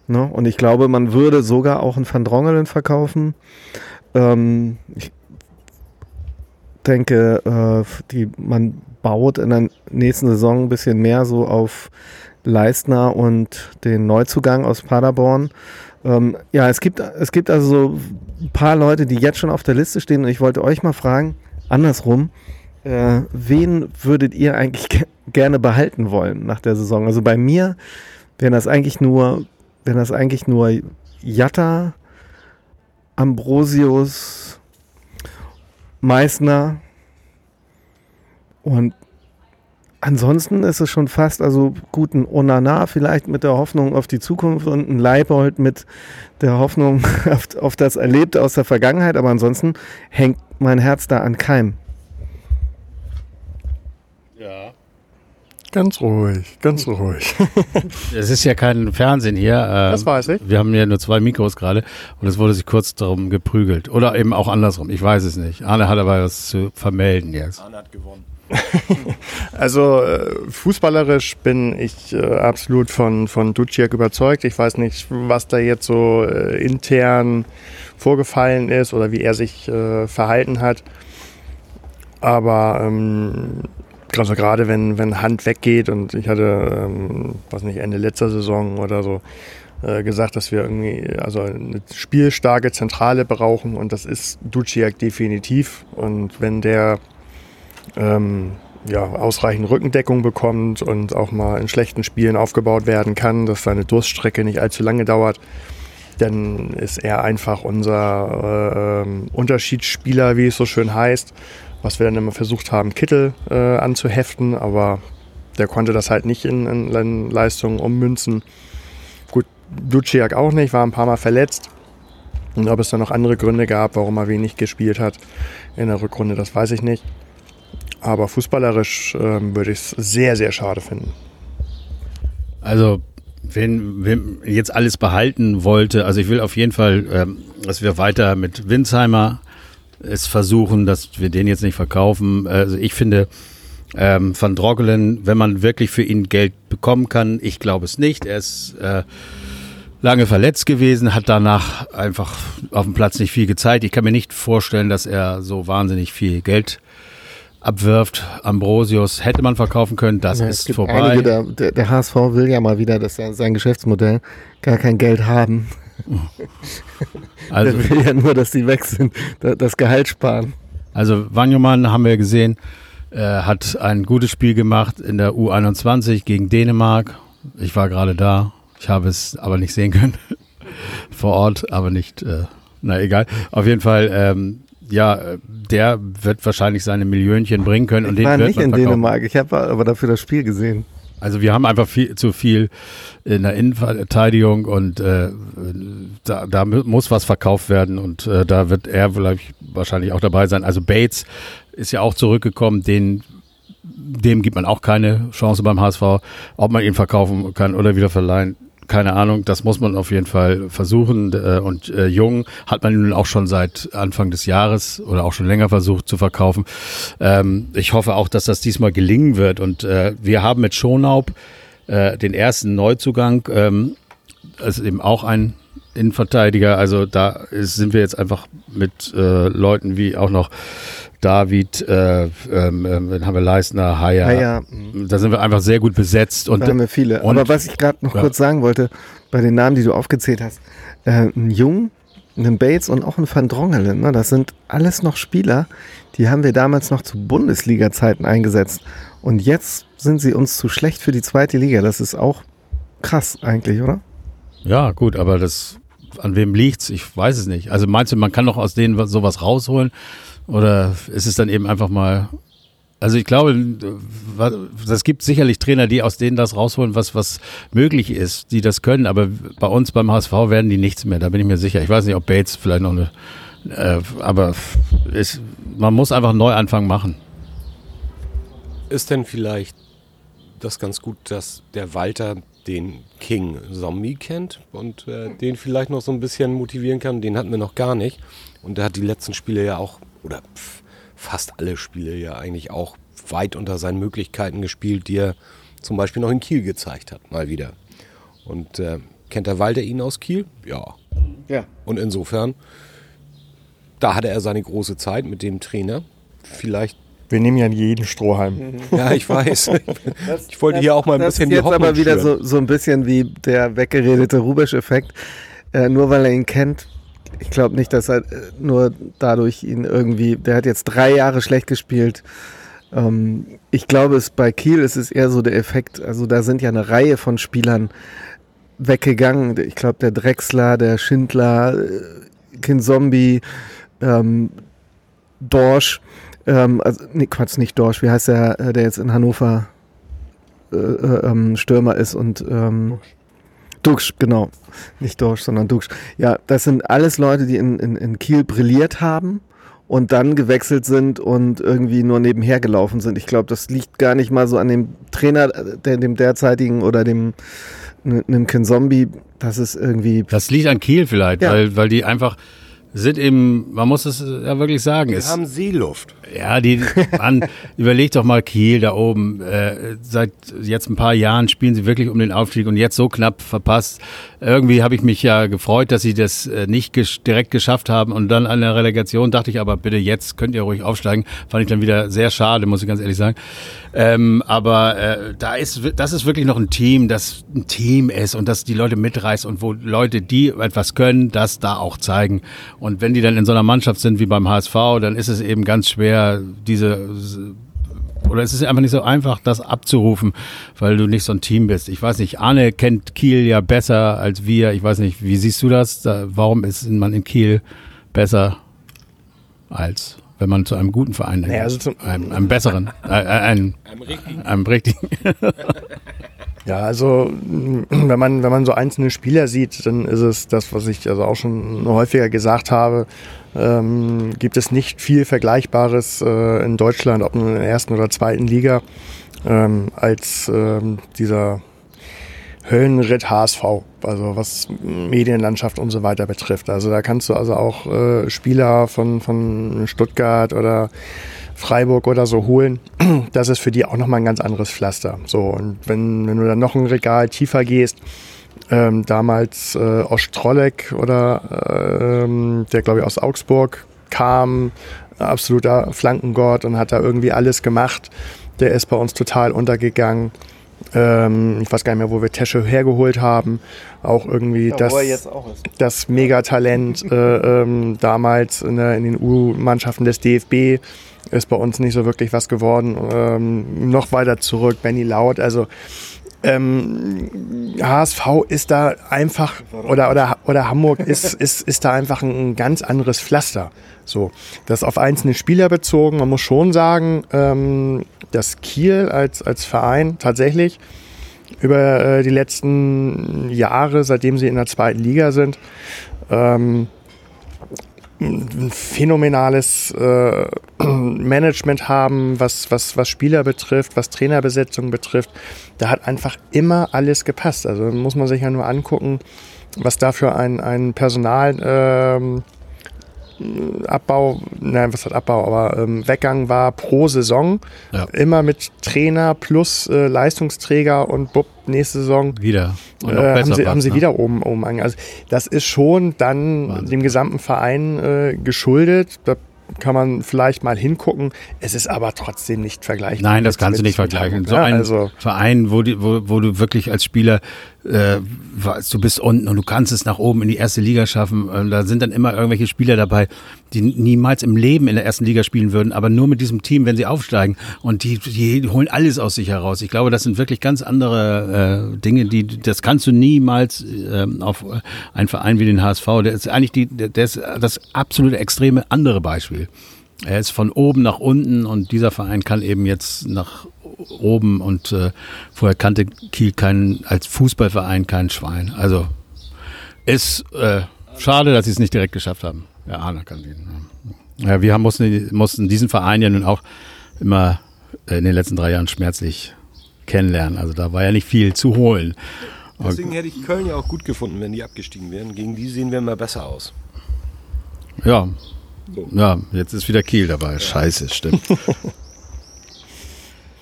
Ne? Und ich glaube, man würde sogar auch einen Van Drongelen verkaufen. Ähm, ich denke, äh, die, man baut in der nächsten Saison ein bisschen mehr so auf Leistner und den Neuzugang aus Paderborn. Ähm, ja, es gibt, es gibt also so ein paar Leute, die jetzt schon auf der Liste stehen und ich wollte euch mal fragen, andersrum, äh, wen würdet ihr eigentlich ge gerne behalten wollen nach der Saison? Also bei mir wären das eigentlich nur, wären das eigentlich nur Jatta, Ambrosius, Meißner und ansonsten ist es schon fast, also guten Onana vielleicht mit der Hoffnung auf die Zukunft und ein Leibold mit der Hoffnung auf, auf das Erlebte aus der Vergangenheit, aber ansonsten hängt mein Herz da an Keim. Ja. Ganz ruhig, ganz ruhig. Es ist ja kein Fernsehen hier. äh, Das weiß ich. Wir haben ja nur zwei Mikros gerade und es wurde sich kurz darum geprügelt. Oder eben auch andersrum. Ich weiß es nicht. Arne hat aber was zu vermelden jetzt. Arne hat gewonnen. Also äh, fußballerisch bin ich äh, absolut von, von Duciak überzeugt. Ich weiß nicht, was da jetzt so äh, intern vorgefallen ist oder wie er sich verhalten hat. Aber ähm, also gerade wenn, wenn Hand weggeht und ich hatte, ähm, was nicht, Ende letzter Saison oder so, äh, gesagt, dass wir irgendwie also eine spielstarke Zentrale brauchen und das ist Duciak definitiv. Und wenn der ähm, ja, ausreichend Rückendeckung bekommt und auch mal in schlechten Spielen aufgebaut werden kann, dass seine Durststrecke nicht allzu lange dauert, dann ist er einfach unser äh, ähm, Unterschiedsspieler, wie es so schön heißt, was wir dann immer versucht haben, Kittel äh, anzuheften, aber der konnte das halt nicht in, in, Leistungen ummünzen. Gut, Duciak auch nicht, war ein paar Mal verletzt. Und ob es da noch andere Gründe gab, warum er wenig gespielt hat in der Rückrunde, das weiß ich nicht. Aber fußballerisch ähm, würde ich es sehr, sehr schade finden. Also, wenn, wenn jetzt alles behalten wollte, also ich will auf jeden Fall, ähm, dass wir weiter mit Winsheimer es versuchen, dass wir den jetzt nicht verkaufen. Also ich finde, ähm, Van Drogelen, wenn man wirklich für ihn Geld bekommen kann, ich glaube es nicht. Er ist äh, lange verletzt gewesen, hat danach einfach auf dem Platz nicht viel gezeigt. Ich kann mir nicht vorstellen, dass er so wahnsinnig viel Geld abwirft. Ambrosius hätte man verkaufen können, das Ja, ist vorbei. Einige der, der, HSV will ja mal wieder, dass sein Geschäftsmodell gar kein Geld haben. also, Der will ja nur, dass die weg sind, da- das Gehalt sparen. Also Wanjoman haben wir gesehen, äh, hat ein gutes Spiel gemacht in der U21 gegen Dänemark. Ich war gerade da, ich habe es aber nicht sehen können vor Ort, aber nicht, äh, na egal. Auf jeden Fall, ähm, ja, der wird wahrscheinlich seine Millionchen bringen können und Ich war den nicht in verkaufen. Dänemark, ich habe aber dafür das Spiel gesehen. Also wir haben einfach viel, zu viel in der Innenverteidigung und äh, da, da mu- muss was verkauft werden und äh, da wird er vielleicht wahrscheinlich auch dabei sein. Also Bates ist ja auch zurückgekommen, den dem gibt man auch keine Chance beim HSV, ob man ihn verkaufen kann oder wieder verleihen. Keine Ahnung, das muss man auf jeden Fall versuchen. Äh, Und äh, Jung hat man nun auch schon seit Anfang des Jahres oder auch schon länger versucht zu verkaufen. Ähm, ich hoffe auch, dass das diesmal gelingen wird. Und äh, wir haben mit Schonaub äh, den ersten Neuzugang. Ähm, ist eben auch ein Innenverteidiger. Also da ist, sind wir jetzt einfach mit äh, Leuten wie auch noch David, äh, ähm, ähm, dann haben wir Leistner, Haier. Ah ja, Da sind wir einfach sehr gut besetzt. Und da haben wir viele. und- Aber was ich gerade noch Ja. kurz sagen wollte, bei den Namen, die du aufgezählt hast, äh, ein Jung, ein Bates und auch ein Van Drongelen, ne, das sind alles noch Spieler, die haben wir damals noch zu Bundesliga-Zeiten eingesetzt. Und jetzt sind sie uns zu schlecht für die zweite Liga. Das ist auch krass eigentlich, oder? Ja, gut, aber das, an wem liegt's? Ich weiß es nicht. Also meinst du, man kann doch aus denen was- sowas rausholen? Oder ist es dann eben einfach mal, also ich glaube, es gibt sicherlich Trainer, die aus denen das rausholen, was, was möglich ist, die das können, aber bei uns beim HSV werden die nichts mehr, da bin ich mir sicher. Ich weiß nicht, ob Bates vielleicht noch eine, äh, aber ist, man muss einfach einen Neuanfang machen. Ist denn vielleicht das ganz gut, dass der Walter den King Zombie kennt und äh, den vielleicht noch so ein bisschen motivieren kann? Den hatten wir noch gar nicht. Und der hat die letzten Spiele ja auch, oder pf, fast alle Spiele ja eigentlich auch weit unter seinen Möglichkeiten gespielt, die er zum Beispiel noch in Kiel gezeigt hat, mal wieder. Und äh, kennt der Walter ihn aus Kiel? Ja. Ja. Und insofern, da hatte er seine große Zeit mit dem Trainer. Vielleicht Wir nehmen ja jeden Strohhalm. ja, ich weiß. Ich wollte hier auch mal ein das bisschen ist die jetzt Hoffnung aber wieder so, so ein bisschen wie der weggeredete Rubesch-Effekt. Äh, nur weil er ihn kennt, ich glaube nicht, dass er äh, nur dadurch ihn irgendwie, der hat jetzt drei Jahre schlecht gespielt. Ähm, ich glaube, es bei Kiel ist es eher so der Effekt, also da sind ja eine Reihe von Spielern weggegangen. Ich glaube, der Drexler, der Schindler, äh, Kinzombie, ähm, Dorsch, ähm, also, nee, Quatsch, nicht Dorsch, wie heißt der, äh, der jetzt in Hannover äh, äh, ähm, Stürmer ist und ähm, Duxch, genau. Nicht Dorsch, sondern Duxch. Ja, das sind alles Leute, die in, in, in Kiel brilliert haben und dann gewechselt sind und irgendwie nur nebenher gelaufen sind. Ich glaube, das liegt gar nicht mal so an dem Trainer, der, dem derzeitigen oder dem einem Ken Zombie. Das ist irgendwie. Das liegt an Kiel vielleicht, ja. weil, weil die einfach sind eben, man muss es ja wirklich sagen. Wir haben Seeluft. Ja, die, man, überlegt doch mal Kiel da oben. Äh, seit jetzt ein paar Jahren spielen sie wirklich um den Aufstieg und jetzt so knapp verpasst. Irgendwie habe ich mich ja gefreut, dass sie das äh, nicht ges direkt geschafft haben und dann an der Relegation dachte ich aber, bitte jetzt könnt ihr ruhig aufsteigen. Fand ich dann wieder sehr schade, muss ich ganz ehrlich sagen. Ähm, aber äh, da ist, das ist wirklich noch ein Team, das ein Team ist und das die Leute mitreißt und wo Leute, die etwas können, das da auch zeigen. Und wenn die dann in so einer Mannschaft sind wie beim HSV, dann ist es eben ganz schwer, diese oder es ist einfach nicht so einfach, das abzurufen, weil du nicht so ein Team bist. Ich weiß nicht, Arne kennt Kiel ja besser als wir. Ich weiß nicht, wie siehst du das? warum ist man in Kiel besser als wenn man zu einem guten Verein denkt? Naja, also einem, einem, besseren, äh, äh einem, einem richtigen. Einem richtigen. Ja, also wenn man, wenn man so einzelne Spieler sieht, dann ist es das, was ich also auch schon häufiger gesagt habe, ähm, gibt es nicht viel Vergleichbares äh, in Deutschland, ob nun in der ersten oder zweiten Liga, ähm, als ähm, dieser Höllenritt HSV, also was Medienlandschaft und so weiter betrifft. Also da kannst du also auch äh, Spieler von, von Stuttgart oder Freiburg oder so holen, das ist für die auch nochmal ein ganz anderes Pflaster. So, und wenn, wenn du dann noch ein Regal tiefer gehst, ähm, damals äh, Ostrolek oder ähm, der glaube ich aus Augsburg kam, absoluter Flankengott und hat da irgendwie alles gemacht. Der ist bei uns total untergegangen. Ähm, ich weiß gar nicht mehr, wo wir Tesche hergeholt haben. Auch irgendwie ja, das, das Megatalent äh, ähm, damals in, der, in den U-Mannschaften des DFB ist bei uns nicht so wirklich was geworden. Ähm, noch weiter zurück, Benny Laut. Also ähm, HSV ist da einfach oder oder oder Hamburg ist ist ist da einfach ein, ganz anderes Pflaster. So, das auf einzelne Spieler bezogen. Man muss schon sagen, ähm, dass Kiel als als Verein tatsächlich über äh, die letzten Jahre, seitdem sie in der zweiten Liga sind, ähm, ein phänomenales äh, Management haben, was, was, was Spieler betrifft, was Trainerbesetzung betrifft. Da hat einfach immer alles gepasst. Also muss man sich ja nur angucken, was da für ein, ein Personal ähm, Abbau, nein, was hat Abbau, aber ähm, Weggang war pro Saison. Ja. Immer mit Trainer plus äh, Leistungsträger und Bub, nächste Saison. Wieder. Und äh, haben, sie, haben sie ne? wieder oben, oben angegangen. Also das ist schon dann Wahnsinn. dem gesamten Verein äh, geschuldet. Da kann man vielleicht mal hingucken. Es ist aber trotzdem nicht vergleichbar. Nein, das kannst du nicht vergleichen. So ja, ein also Verein, wo, die, wo, wo du wirklich als Spieler, äh, du bist unten und du kannst es nach oben in die erste Liga schaffen. Und da sind dann immer irgendwelche Spieler dabei, die niemals im Leben in der ersten Liga spielen würden, aber nur mit diesem Team, wenn sie aufsteigen. Und die, die holen alles aus sich heraus. Ich glaube, das sind wirklich ganz andere äh, Dinge, die das kannst du niemals äh, auf einen Verein wie den HSV. Der ist eigentlich die, der ist das absolute extreme andere Beispiel. Er ist von oben nach unten und dieser Verein kann eben jetzt nach oben und äh, vorher kannte Kiel keinen als Fußballverein kein Schwein. Also ist äh, schade, dass sie es nicht direkt geschafft haben. Ja, Arne kann den. Ja, wir haben, mussten, mussten diesen Verein ja nun auch immer in den letzten drei Jahren schmerzlich kennenlernen. Also da war ja nicht viel zu holen. Deswegen hätte ich Köln ja auch gut gefunden, wenn die abgestiegen wären. Gegen die sehen wir immer besser aus. Ja. So. Ja, jetzt ist wieder Kiel dabei. Ja. Scheiße, stimmt.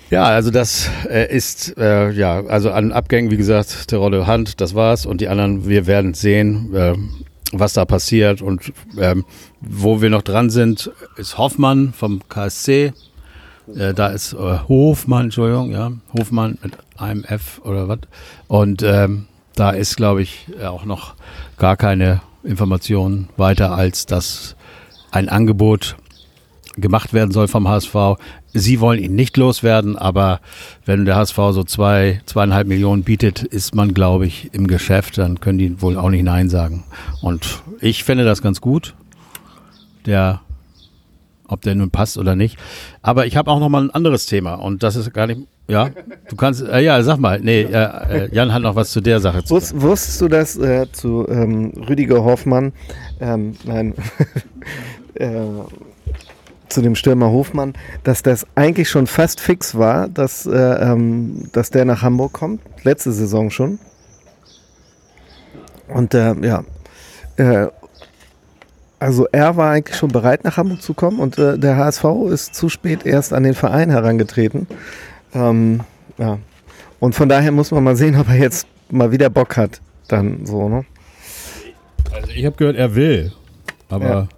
ja, also das äh, ist, äh, ja, also an Abgängen, wie gesagt, Terodde Hand, das war's. Und die anderen, wir werden sehen. Äh, was da passiert. Und ähm, wo wir noch dran sind, ist Hoffmann vom KSC. Äh, da ist äh, Hofmann, Entschuldigung, ja, Hofmann mit AMF oder was. Und ähm, da ist, glaube ich, auch noch gar keine Information weiter, als dass ein Angebot gemacht werden soll vom HSV. Sie wollen ihn nicht loswerden, aber wenn der HSV so zwei, zweieinhalb Millionen bietet, ist man, glaube ich, im Geschäft. Dann können die wohl auch nicht Nein sagen. Und ich finde das ganz gut. Der ob der nun passt oder nicht. Aber ich habe auch noch mal ein anderes Thema und das ist gar nicht. Ja, du kannst. Äh, ja, sag mal. Nee, äh, Jan hat noch was zu der Sache zu Wusst, sagen. Wusstest du das äh, zu ähm, Rüdiger Hoffmann? Ähm, nein. zu dem Stürmer Hofmann, dass das eigentlich schon fast fix war, dass, äh, ähm, dass der nach Hamburg kommt. Letzte Saison schon. Und äh, ja, äh, also er war eigentlich schon bereit, nach Hamburg zu kommen und äh, der HSV ist zu spät erst an den Verein herangetreten. Ähm, ja. Und von daher muss man mal sehen, ob er jetzt mal wieder Bock hat. Dann so, ne? Also ich habe gehört, er will, aber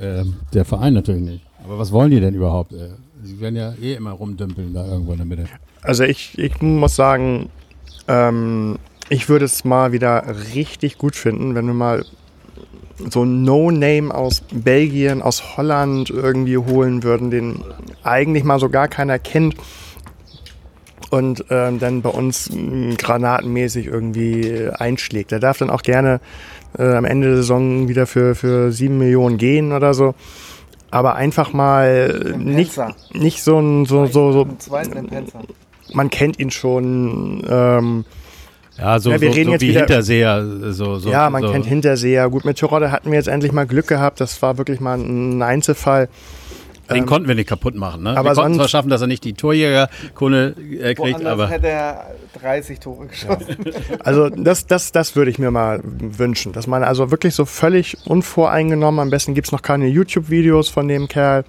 ähm, der Verein natürlich nicht. Aber was wollen die denn überhaupt? Äh, Sie werden ja eh immer rumdümpeln da irgendwo in der Mitte. Also ich, ich muss sagen, ähm, ich würde es mal wieder richtig gut finden, wenn wir mal so No-Name aus Belgien, aus Holland irgendwie holen würden, den eigentlich mal so gar keiner kennt und ähm, dann bei uns mh, granatenmäßig irgendwie äh, einschlägt. Der darf dann auch gerne äh, am Ende der Saison wieder für, für sieben Millionen gehen oder so. Aber einfach mal nicht, Penzer. nicht so ein, so, so, so, man kennt ihn schon, ähm, Ja, so, Ja, wir so, reden so jetzt wie wieder- Hinterseher. So, so, ja, man so. kennt Hinterseher. Gut, mit Terodde hatten wir jetzt endlich mal Glück gehabt. Das war wirklich mal ein Einzelfall. Den konnten wir nicht kaputt machen. Ne? aber wir konnten sonst- zwar schaffen, dass er nicht die Torjägerkunde äh, kriegt, aber hätte er 30 Tore geschossen. Also das, das, das würde ich mir mal wünschen, dass man also wirklich so völlig unvoreingenommen, am besten gibt's noch keine YouTube-Videos von dem Kerl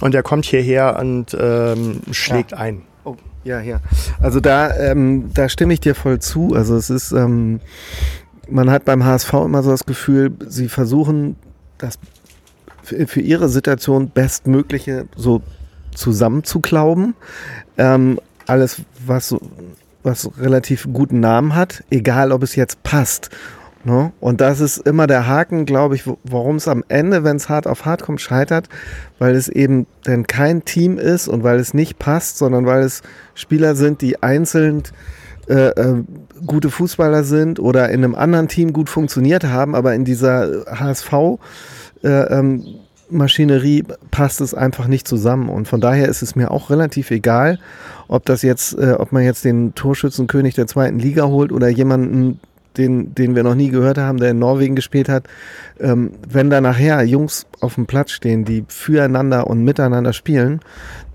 und der kommt hierher und ähm, schlägt ein. Oh, ja, ja. Also da, ähm, da stimme ich dir voll zu. Also es ist, ähm, man hat beim HSV immer so das Gefühl, sie versuchen das für, für ihre Situation bestmögliche so zusammenzuklauben. Ähm, alles, was was relativ guten Namen hat, egal ob es jetzt passt. Ne? Und das ist immer der Haken, glaube ich, warum es am Ende, wenn es hart auf hart kommt, scheitert, weil es eben dann kein Team ist und weil es nicht passt, sondern weil es Spieler sind, die einzeln äh, äh, gute Fußballer sind oder in einem anderen Team gut funktioniert haben, aber in dieser HSV äh, ähm, Maschinerie passt es einfach nicht zusammen. Und von daher ist es mir auch relativ egal, ob das jetzt, äh, ob man jetzt den Torschützenkönig der zweiten Liga holt oder jemanden, den, den wir noch nie gehört haben, der in Norwegen gespielt hat. Ähm, wenn da nachher Jungs auf dem Platz stehen, die füreinander und miteinander spielen,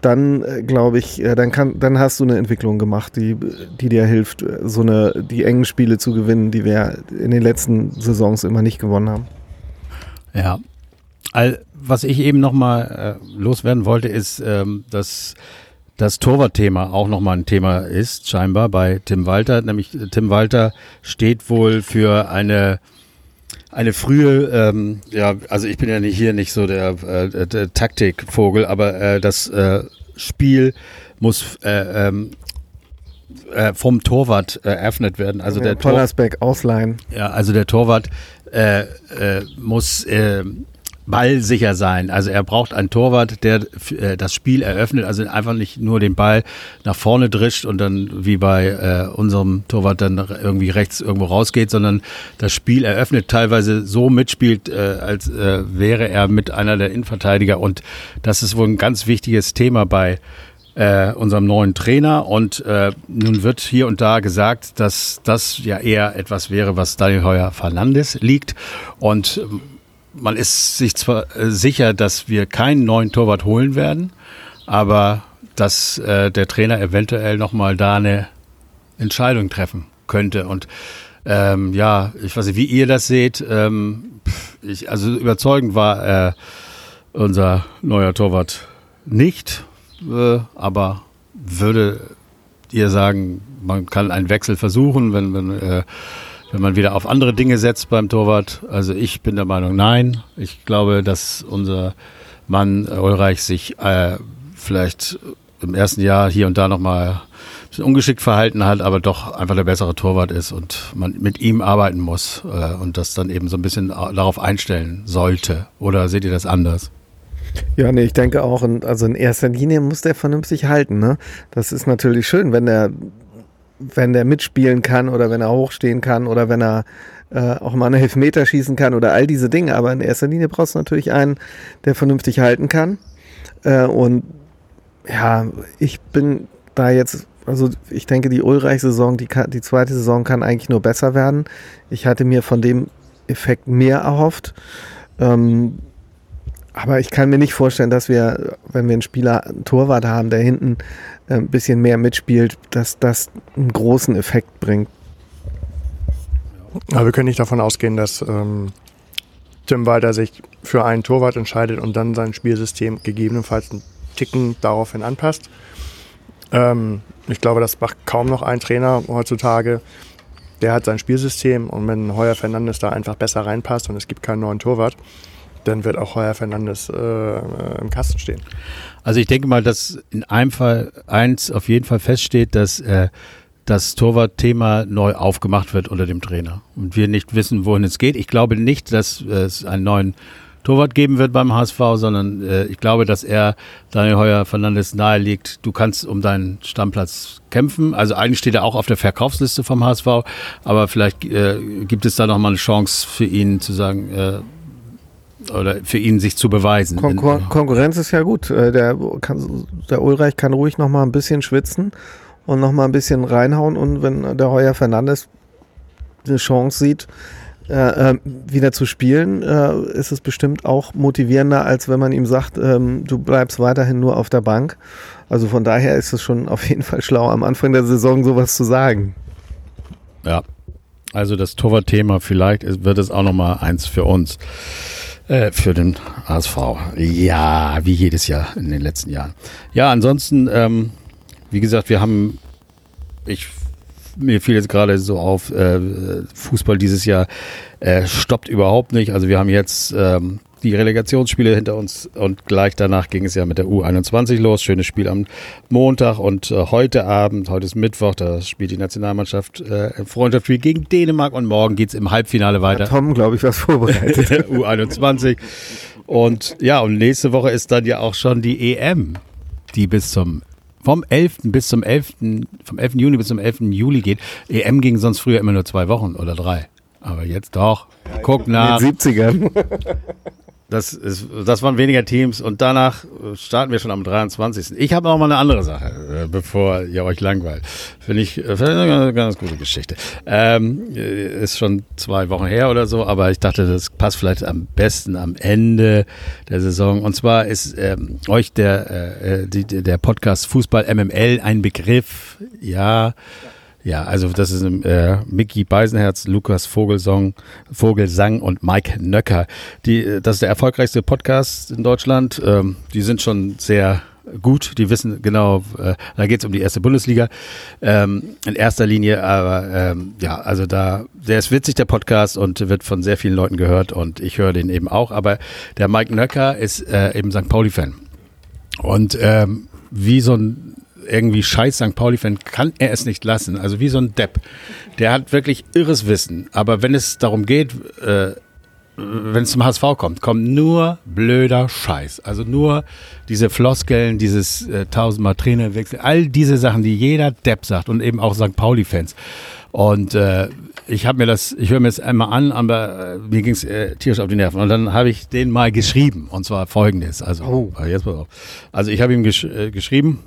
dann äh, glaube ich, äh, dann kann, dann hast du eine Entwicklung gemacht, die, die dir hilft, äh, so eine, die engen Spiele zu gewinnen, die wir in den letzten Saisons immer nicht gewonnen haben. Ja. All, was ich eben nochmal äh, loswerden wollte, ist, ähm, dass das Torwartthema auch nochmal ein Thema ist, scheinbar bei Tim Walter. Nämlich äh, Tim Walter steht wohl für eine eine frühe, ähm, ja, also ich bin ja nicht hier nicht so der, äh, der Taktikvogel, aber äh, das äh, Spiel muss äh, ähm, äh, vom Torwart äh, eröffnet werden. Also der Tor Pollersbeck ausleihen. ja, also der Torwart äh, äh, muss äh, ballsicher sein. Also er braucht einen Torwart, der äh, das Spiel eröffnet, also einfach nicht nur den Ball nach vorne drischt und dann wie bei äh, unserem Torwart dann irgendwie rechts irgendwo rausgeht, sondern das Spiel eröffnet, teilweise so mitspielt, äh, als äh, wäre er mit einer der Innenverteidiger. Und das ist wohl ein ganz wichtiges Thema bei äh, unserem neuen Trainer. Und äh, nun wird hier und da gesagt, dass das ja eher etwas wäre, was Daniel Heuer Fernandes liegt. Und man ist sich zwar äh, sicher, dass wir keinen neuen Torwart holen werden, aber dass äh, der Trainer eventuell nochmal da eine Entscheidung treffen könnte. Und ähm, ja, ich weiß nicht, wie ihr das seht. Ähm, ich, also überzeugend war äh, unser neuer Torwart nicht, äh, aber würde ihr sagen, man kann einen Wechsel versuchen, wenn, wenn, äh, wenn man wieder auf andere Dinge setzt beim Torwart. Also ich bin der Meinung, nein. Ich glaube, dass unser Mann äh, Ulreich sich äh, vielleicht im ersten Jahr hier und da nochmal ein bisschen ungeschickt verhalten hat, aber doch einfach der bessere Torwart ist und man mit ihm arbeiten muss äh, und das dann eben so ein bisschen au- darauf einstellen sollte. Oder seht ihr das anders? Ja, nee, ich denke auch, also in erster Linie muss der vernünftig halten. Ne? Das ist natürlich schön, wenn der wenn der mitspielen kann oder wenn er hochstehen kann oder wenn er äh, auch mal eine Elfmeter schießen kann oder all diese Dinge. Aber in erster Linie brauchst du natürlich einen, der vernünftig halten kann. Äh, und ja, ich bin da jetzt, also ich denke, die Ulreich-Saison, die, die zweite Saison kann eigentlich nur besser werden. Ich hatte mir von dem Effekt mehr erhofft. Ähm, aber ich kann mir nicht vorstellen, dass wir, wenn wir einen Spieler, einen Torwart haben, der hinten äh, ein bisschen mehr mitspielt, dass das einen großen Effekt bringt. Aber wir können nicht davon ausgehen, dass ähm, Tim Walter sich für einen Torwart entscheidet und dann sein Spielsystem gegebenenfalls einen Ticken daraufhin anpasst. Ähm, ich glaube, das macht kaum noch ein Trainer heutzutage. Der hat sein Spielsystem und wenn Heuer Fernandes da einfach besser reinpasst und es gibt keinen neuen Torwart, dann wird auch Heuer Fernandes äh, im Kasten stehen. Also ich denke mal, dass in einem Fall eins auf jeden Fall feststeht, dass äh, das Torwartthema neu aufgemacht wird unter dem Trainer und wir nicht wissen, wohin es geht. Ich glaube nicht, dass es einen neuen Torwart geben wird beim HSV, sondern äh, ich glaube, dass er Daniel Heuer Fernandes nahe liegt, du kannst um deinen Stammplatz kämpfen. Also eigentlich steht er auch auf der Verkaufsliste vom HSV, aber vielleicht äh, gibt es da nochmal eine Chance für ihn zu sagen, äh, oder für ihn sich zu beweisen. Kon Kon Konkurrenz ist ja gut. Äh, der, kann, der Ulreich kann ruhig noch mal ein bisschen schwitzen und noch mal ein bisschen reinhauen und wenn der Heuer Fernandes eine Chance sieht, äh, äh, wieder zu spielen, äh, ist es bestimmt auch motivierender, als wenn man ihm sagt, ähm, du bleibst weiterhin nur auf der Bank. Also von daher ist es schon auf jeden Fall schlau, am Anfang der Saison sowas zu sagen. Ja, also das Torwartthema, vielleicht wird es auch nochmal eins für uns, äh, für den ASV. Ja, wie jedes Jahr in den letzten Jahren. Ja, ansonsten, ähm, wie gesagt, wir haben, ich mir fiel jetzt gerade so auf, äh, Fußball dieses Jahr äh, stoppt überhaupt nicht. Also wir haben jetzt ähm, die Relegationsspiele hinter uns und gleich danach ging es ja mit der U21 los. Schönes Spiel am Montag und äh, heute Abend, heute ist Mittwoch, da spielt die Nationalmannschaft äh, ein Freundschaftsspiel gegen Dänemark und morgen geht es im Halbfinale weiter. Hat Tom, glaube ich, was vorbereitet. U21. Und ja, und nächste Woche ist dann ja auch schon die EM, die bis zum vom 11. bis zum 11. vom 11. Juni bis zum 11. Juli geht. EM ging sonst früher immer nur zwei Wochen oder drei. Aber jetzt doch. Guck nach. In den 70ern. Das, ist, das waren weniger Teams und danach starten wir schon am 23. Ich habe noch mal eine andere Sache, äh, bevor ihr euch langweilt. Finde ich, äh, find eine ganz gute Geschichte. Ähm, ist schon zwei Wochen her oder so, aber ich dachte, das passt vielleicht am besten am Ende der Saison. Und zwar ist ähm, euch der, äh, die, der Podcast Fußball MML ein Begriff. Ja. Ja, also das ist äh, Mickey Beisenherz, Lukas Vogelsong, Vogelsang und Mike Nöcker. Die, äh, das ist der erfolgreichste Podcast in Deutschland. Ähm, die sind schon sehr gut, die wissen genau, äh, da geht es um die erste Bundesliga ähm, in erster Linie, aber ähm, ja, also da, der ist witzig, der Podcast und wird von sehr vielen Leuten gehört und ich höre den eben auch, aber der Mike Nöcker ist äh, eben St. Pauli-Fan und ähm, wie so ein irgendwie scheiß St. Pauli-Fan kann er es nicht lassen. Also wie so ein Depp. Der hat wirklich irres Wissen. Aber wenn es darum geht, äh, wenn es zum HSV kommt, kommt nur blöder Scheiß. Also nur diese Floskeln, dieses äh, tausendmal Trainerwechsel, all diese Sachen, die jeder Depp sagt und eben auch St. Pauli-Fans. Und äh, ich habe mir das, ich höre mir das einmal an, aber äh, mir ging es äh, tierisch auf die Nerven. Und dann habe ich den mal geschrieben. Und zwar folgendes. Also, oh. jetzt pass auf. Also ich habe ihm gesch äh, geschrieben,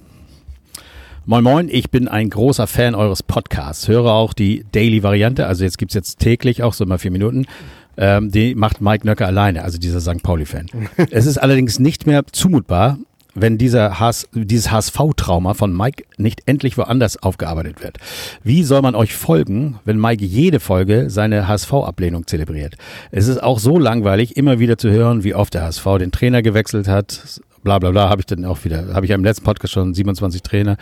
Moin Moin, ich bin ein großer Fan eures Podcasts. Höre auch die Daily-Variante, also jetzt gibt's jetzt täglich auch so mal vier Minuten. Ähm, die macht Mike Nöcker alleine, also dieser St. Pauli-Fan. es ist allerdings nicht mehr zumutbar, wenn dieser HS, dieses HSV-Trauma von Mike nicht endlich woanders aufgearbeitet wird. Wie soll man euch folgen, wenn Mike jede Folge seine HSV-Ablehnung zelebriert? Es ist auch so langweilig, immer wieder zu hören, wie oft der HSV den Trainer gewechselt hat, bla bla bla, habe ich dann auch wieder, habe ich ja im letzten Podcast schon 27 Trainer,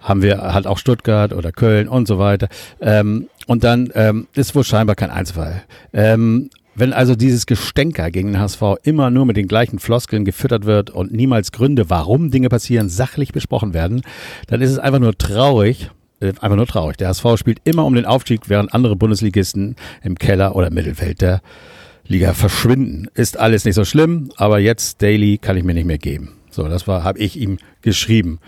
haben wir halt auch Stuttgart oder Köln und so weiter. Ähm, und dann ähm, ist wohl scheinbar kein Einzelfall. Ähm, wenn also dieses Gestänker gegen den HSV immer nur mit den gleichen Floskeln gefüttert wird und niemals Gründe, warum Dinge passieren, sachlich besprochen werden, dann ist es einfach nur traurig, äh, einfach nur traurig. Der HSV spielt immer um den Aufstieg, während andere Bundesligisten im Keller oder im Mittelfeld der Liga verschwinden. Ist alles nicht so schlimm, aber jetzt Daily kann ich mir nicht mehr geben. So, das war, habe ich ihm geschrieben.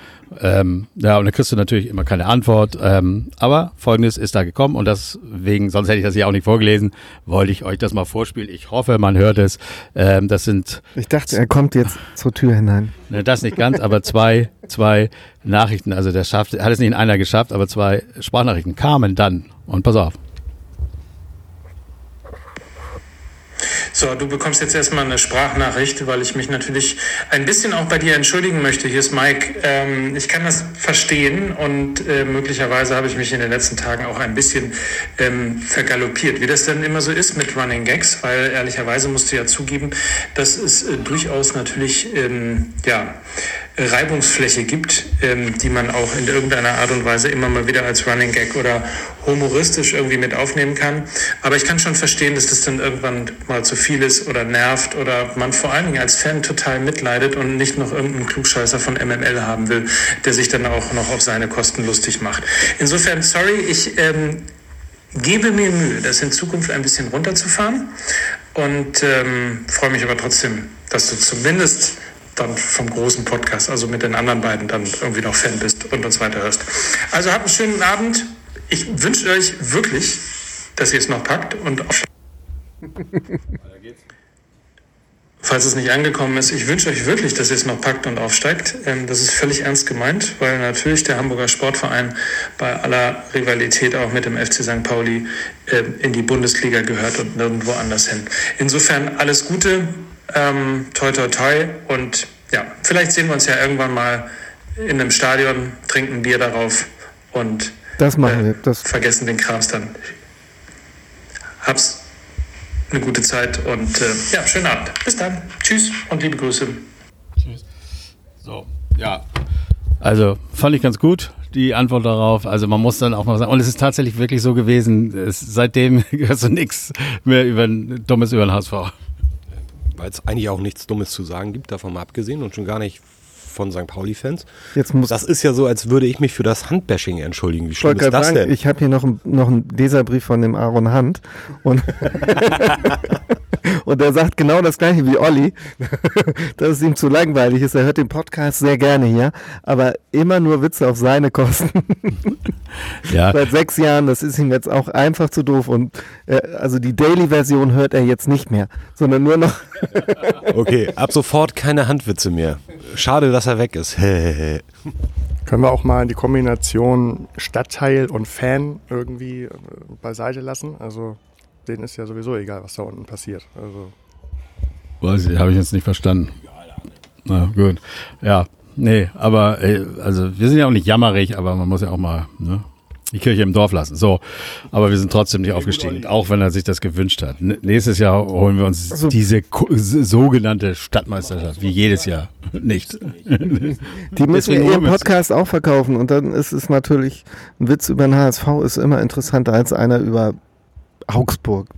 Ähm, ja, und da kriegst du natürlich immer keine Antwort. Ähm, aber folgendes ist da gekommen und deswegen, sonst hätte ich das ja auch nicht vorgelesen, wollte ich euch das mal vorspielen. Ich hoffe, man hört es. Ähm, das sind. Ich dachte, er kommt jetzt zur Tür hinein. Ne, das nicht ganz, aber zwei, zwei Nachrichten. Also der schafft, hat es nicht in einer geschafft, aber zwei Sprachnachrichten kamen dann. Und pass auf. So, du bekommst jetzt erstmal eine Sprachnachricht, weil ich mich natürlich ein bisschen auch bei dir entschuldigen möchte. Hier ist Mike. Ähm, ich kann das verstehen und äh, möglicherweise habe ich mich in den letzten Tagen auch ein bisschen ähm, vergaloppiert, wie das dann immer so ist mit Running Gags, weil ehrlicherweise musst du ja zugeben, dass es äh, durchaus natürlich, ähm, ja, Reibungsfläche gibt, ähm, die man auch in irgendeiner Art und Weise immer mal wieder als Running Gag oder humoristisch irgendwie mit aufnehmen kann. Aber ich kann schon verstehen, dass das dann irgendwann mal zu viel ist oder nervt oder man vor allen Dingen als Fan total mitleidet und nicht noch irgendeinen Klugscheißer von MML haben will, der sich dann auch noch auf seine Kosten lustig macht. Insofern, sorry, ich ähm, gebe mir Mühe, das in Zukunft ein bisschen runterzufahren und ähm, freue mich aber trotzdem, dass du zumindest dann vom großen Podcast, also mit den anderen beiden dann irgendwie noch Fan bist und uns weiterhörst. Also habt einen schönen Abend. Ich wünsche euch wirklich, dass ihr es noch packt und auf Falls es nicht angekommen ist, ich wünsche euch wirklich, dass ihr es noch packt und aufsteigt. Ähm, das ist völlig ernst gemeint, weil natürlich der Hamburger Sportverein bei aller Rivalität auch mit dem FC St. Pauli ähm, in die Bundesliga gehört und nirgendwo anders hin. Insofern alles Gute, ähm, toi toi toi und ja, vielleicht sehen wir uns ja irgendwann mal in einem Stadion, trinken Bier darauf und Das machen wir. Das, vergessen den Krams dann. Hab's eine gute Zeit und äh, ja, schönen Abend. Bis dann. Tschüss und liebe Grüße. So, ja. Also fand ich ganz gut, die Antwort darauf. Also man muss dann auch mal sagen, und es ist tatsächlich wirklich so gewesen, es, seitdem hörst du nichts mehr über ein Dummes über den HSV. Weil es eigentlich auch nichts Dummes zu sagen gibt, davon mal abgesehen und schon gar nicht von St. Pauli-Fans. Das ist ja so, als würde ich mich für das Handbashing entschuldigen. Wie ich schlimm ist das sagen, denn? ich habe hier noch, ein- noch einen Leserbrief von dem Aaron Hunt und, und er sagt genau das gleiche wie Olli, dass es ihm zu langweilig ist. Er hört den Podcast sehr gerne hier, aber immer nur Witze auf seine Kosten. Ja, Seit sechs Jahren, das ist ihm jetzt auch einfach zu doof und äh, also die Daily-Version hört er jetzt nicht mehr, sondern nur noch Okay, ab sofort keine Handwitze mehr. Schade, dass er weg ist. Können wir auch mal die Kombination Stadtteil und Fan irgendwie äh, beiseite lassen? Also denen ist ja sowieso egal, was da unten passiert. Also weiß ich, habe ich jetzt nicht verstanden. Na gut, ja, nee, aber äh, also wir sind ja auch nicht jammerig, aber man muss ja auch mal ne, die Kirche im Dorf lassen. So, aber wir sind trotzdem nicht aufgestiegen, auch wenn er sich das gewünscht hat. N nächstes Jahr holen wir uns Also- diese sogenannte Stadtmeisterschaft, wie jedes Jahr nicht. Die müssen ihren wir uns- Podcast auch verkaufen und dann ist es natürlich, ein Witz über den HSV ist immer interessanter als einer über Augsburg.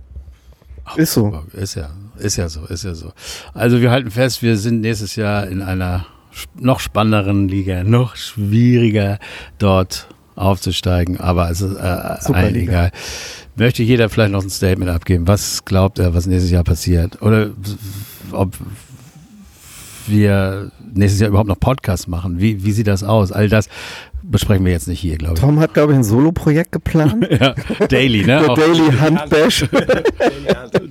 Ist so. Ist ja, ist ja so, ist ja so. Also wir halten fest, wir sind nächstes Jahr in einer noch spannenderen Liga, noch schwieriger dort aufzusteigen, aber es ist äh, allen egal. Möchte jeder vielleicht noch ein Statement abgeben? Was glaubt er, was nächstes Jahr passiert? Oder ob wir nächstes Jahr überhaupt noch Podcasts machen? Wie, wie sieht das aus? All das besprechen wir jetzt nicht hier, glaube ich. Tom hat, glaube ich, ein Solo-Projekt geplant. Ja, Daily, ne? Der Daily Handbash.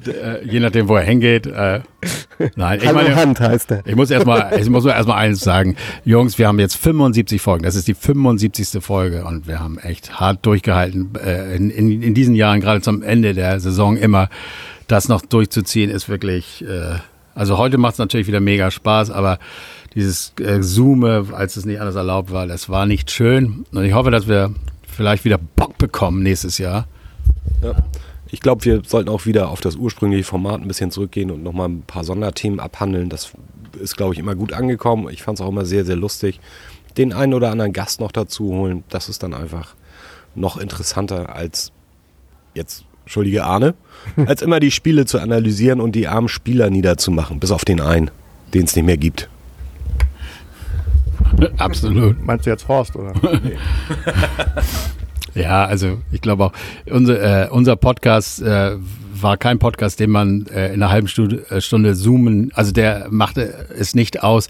äh, je nachdem, wo er hingeht. Äh, nein, ich meine, Hand heißt er. ich muss erstmal, ich muss erstmal eines sagen. Jungs, wir haben jetzt 75 Folgen. Das ist die 75. Folge und wir haben echt hart durchgehalten. Äh, in, in, in diesen Jahren, gerade zum Ende der Saison, immer das noch durchzuziehen, ist wirklich. Äh, also heute macht es natürlich wieder mega Spaß, aber dieses äh, Zoome, als es nicht anders erlaubt war, das war nicht schön. Und ich hoffe, dass wir vielleicht wieder Bock bekommen nächstes Jahr. Ich glaube, wir sollten auch wieder auf das ursprüngliche Format ein bisschen zurückgehen und nochmal ein paar Sonderthemen abhandeln. Das ist, glaube ich, immer gut angekommen. Ich fand es auch immer sehr, sehr lustig. Den einen oder anderen Gast noch dazu holen, das ist dann einfach noch interessanter als jetzt, entschuldige Arne, als immer die Spiele zu analysieren und die armen Spieler niederzumachen, bis auf den einen, den es nicht mehr gibt. Absolut. meinst du jetzt Horst, oder? Ja, also ich glaube auch, unser, äh, unser Podcast äh, war kein Podcast, den man äh, in einer halben Stunde, äh, Stunde zoomen, also der machte es nicht aus.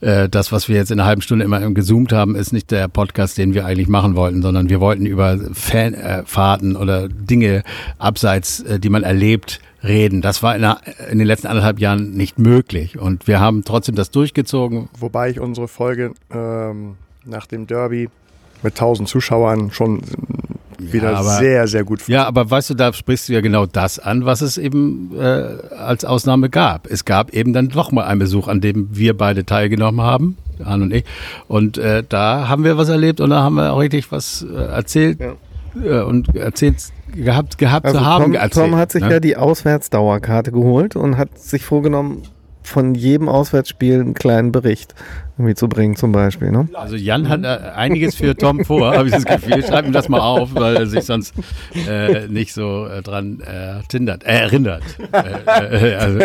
Äh, das, was wir jetzt in einer halben Stunde immer gezoomt haben, ist nicht der Podcast, den wir eigentlich machen wollten, sondern wir wollten über Fanfahrten äh, oder Dinge abseits, äh, die man erlebt, reden. Das war in, der, in, den letzten anderthalb Jahren nicht möglich. Und wir haben trotzdem das durchgezogen. Wobei ich unsere Folge ähm, nach dem Derby mit 1000 Zuschauern schon wieder ja, aber, sehr, sehr gut. Ja, aber weißt du, da sprichst du ja genau das an, was es eben äh, als Ausnahme gab. Es gab eben dann doch mal einen Besuch, an dem wir beide teilgenommen haben, Han und ich. Und äh, da haben wir was erlebt und da haben wir auch richtig was äh, erzählt ja. äh, und erzählt gehabt, gehabt also zu haben. Tom, erzählt, Tom hat sich ne? ja die Auswärtsdauerkarte geholt und hat sich vorgenommen, von jedem Auswärtsspiel einen kleinen Bericht irgendwie zu bringen, zum Beispiel. Ne? Also Jan hat äh, einiges für Tom vor, habe ich das Gefühl. Schreib ihm das mal auf, weil er sich sonst äh, nicht so äh, dran äh, tindert, äh, erinnert. Äh, äh, also.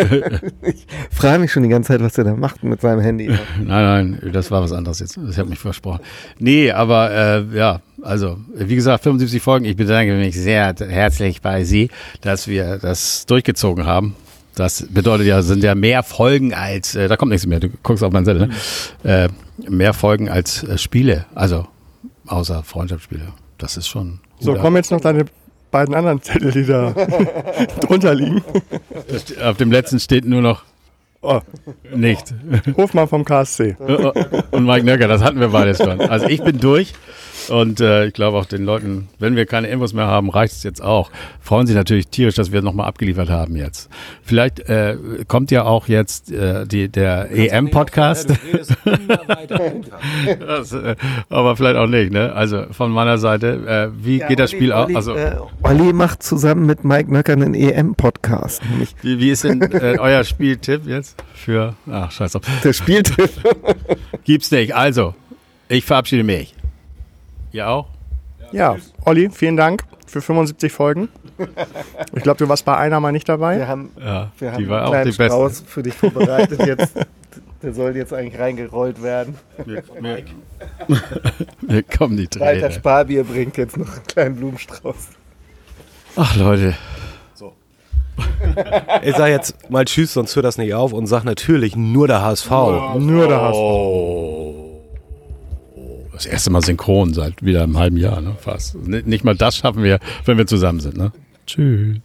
Ich frage mich schon die ganze Zeit, was er da macht mit seinem Handy. Ne? nein, nein, das war was anderes jetzt. Ich habe mich versprochen. Nee, aber ja, also, wie gesagt, 75 Folgen. Ich bedanke mich sehr herzlich bei Sie, dass wir das durchgezogen haben. Das bedeutet ja, sind ja mehr Folgen als, äh, da kommt nichts mehr, du guckst auf meinen Zettel, ne? Äh, mehr Folgen als äh, Spiele, also außer Freundschaftsspiele. Das ist schon. So, kommen jetzt noch deine beiden anderen Zettel, die da drunter liegen. Auf dem letzten steht nur noch Oh, nicht. Hofmann vom KSC. Und Mike Nöcker, das hatten wir beide schon. Also ich bin durch. Und äh, ich glaube auch den Leuten, wenn wir keine Infos mehr haben, reicht es jetzt auch. Freuen sich natürlich tierisch, dass wir nochmal abgeliefert haben jetzt. Vielleicht äh, kommt ja auch jetzt äh, die, der EM-Podcast. äh, aber vielleicht auch nicht, ne? Also von meiner Seite, äh, wie ja, geht das Spiel aus? Also, äh, Olli macht zusammen mit Mike Nöcker einen EM-Podcast. Wie, wie ist denn äh, euer Spieltipp jetzt für. Ach, scheiß auf. Der Spieltipp. Gibt's nicht. Also, ich verabschiede mich. Ihr auch? Ja, Olli, vielen Dank für 75 Folgen. Ich glaube, du warst bei einer mal nicht dabei. Wir haben, ja, wir haben einen kleinen Strauß für dich vorbereitet. Jetzt, der soll jetzt eigentlich reingerollt werden. Wir, wir, wir kommen die Tränen. Walter Sparbier bringt jetzt noch einen kleinen Blumenstrauß. Ach Leute. Ich sage jetzt mal Tschüss, sonst hört das nicht auf und sag natürlich nur der HSV. Oh, nur der HSV. Oh das erste Mal synchron seit wieder einem halben Jahr, ne? Fast. Nicht mal das schaffen wir, wenn wir zusammen sind, ne? Tschüss.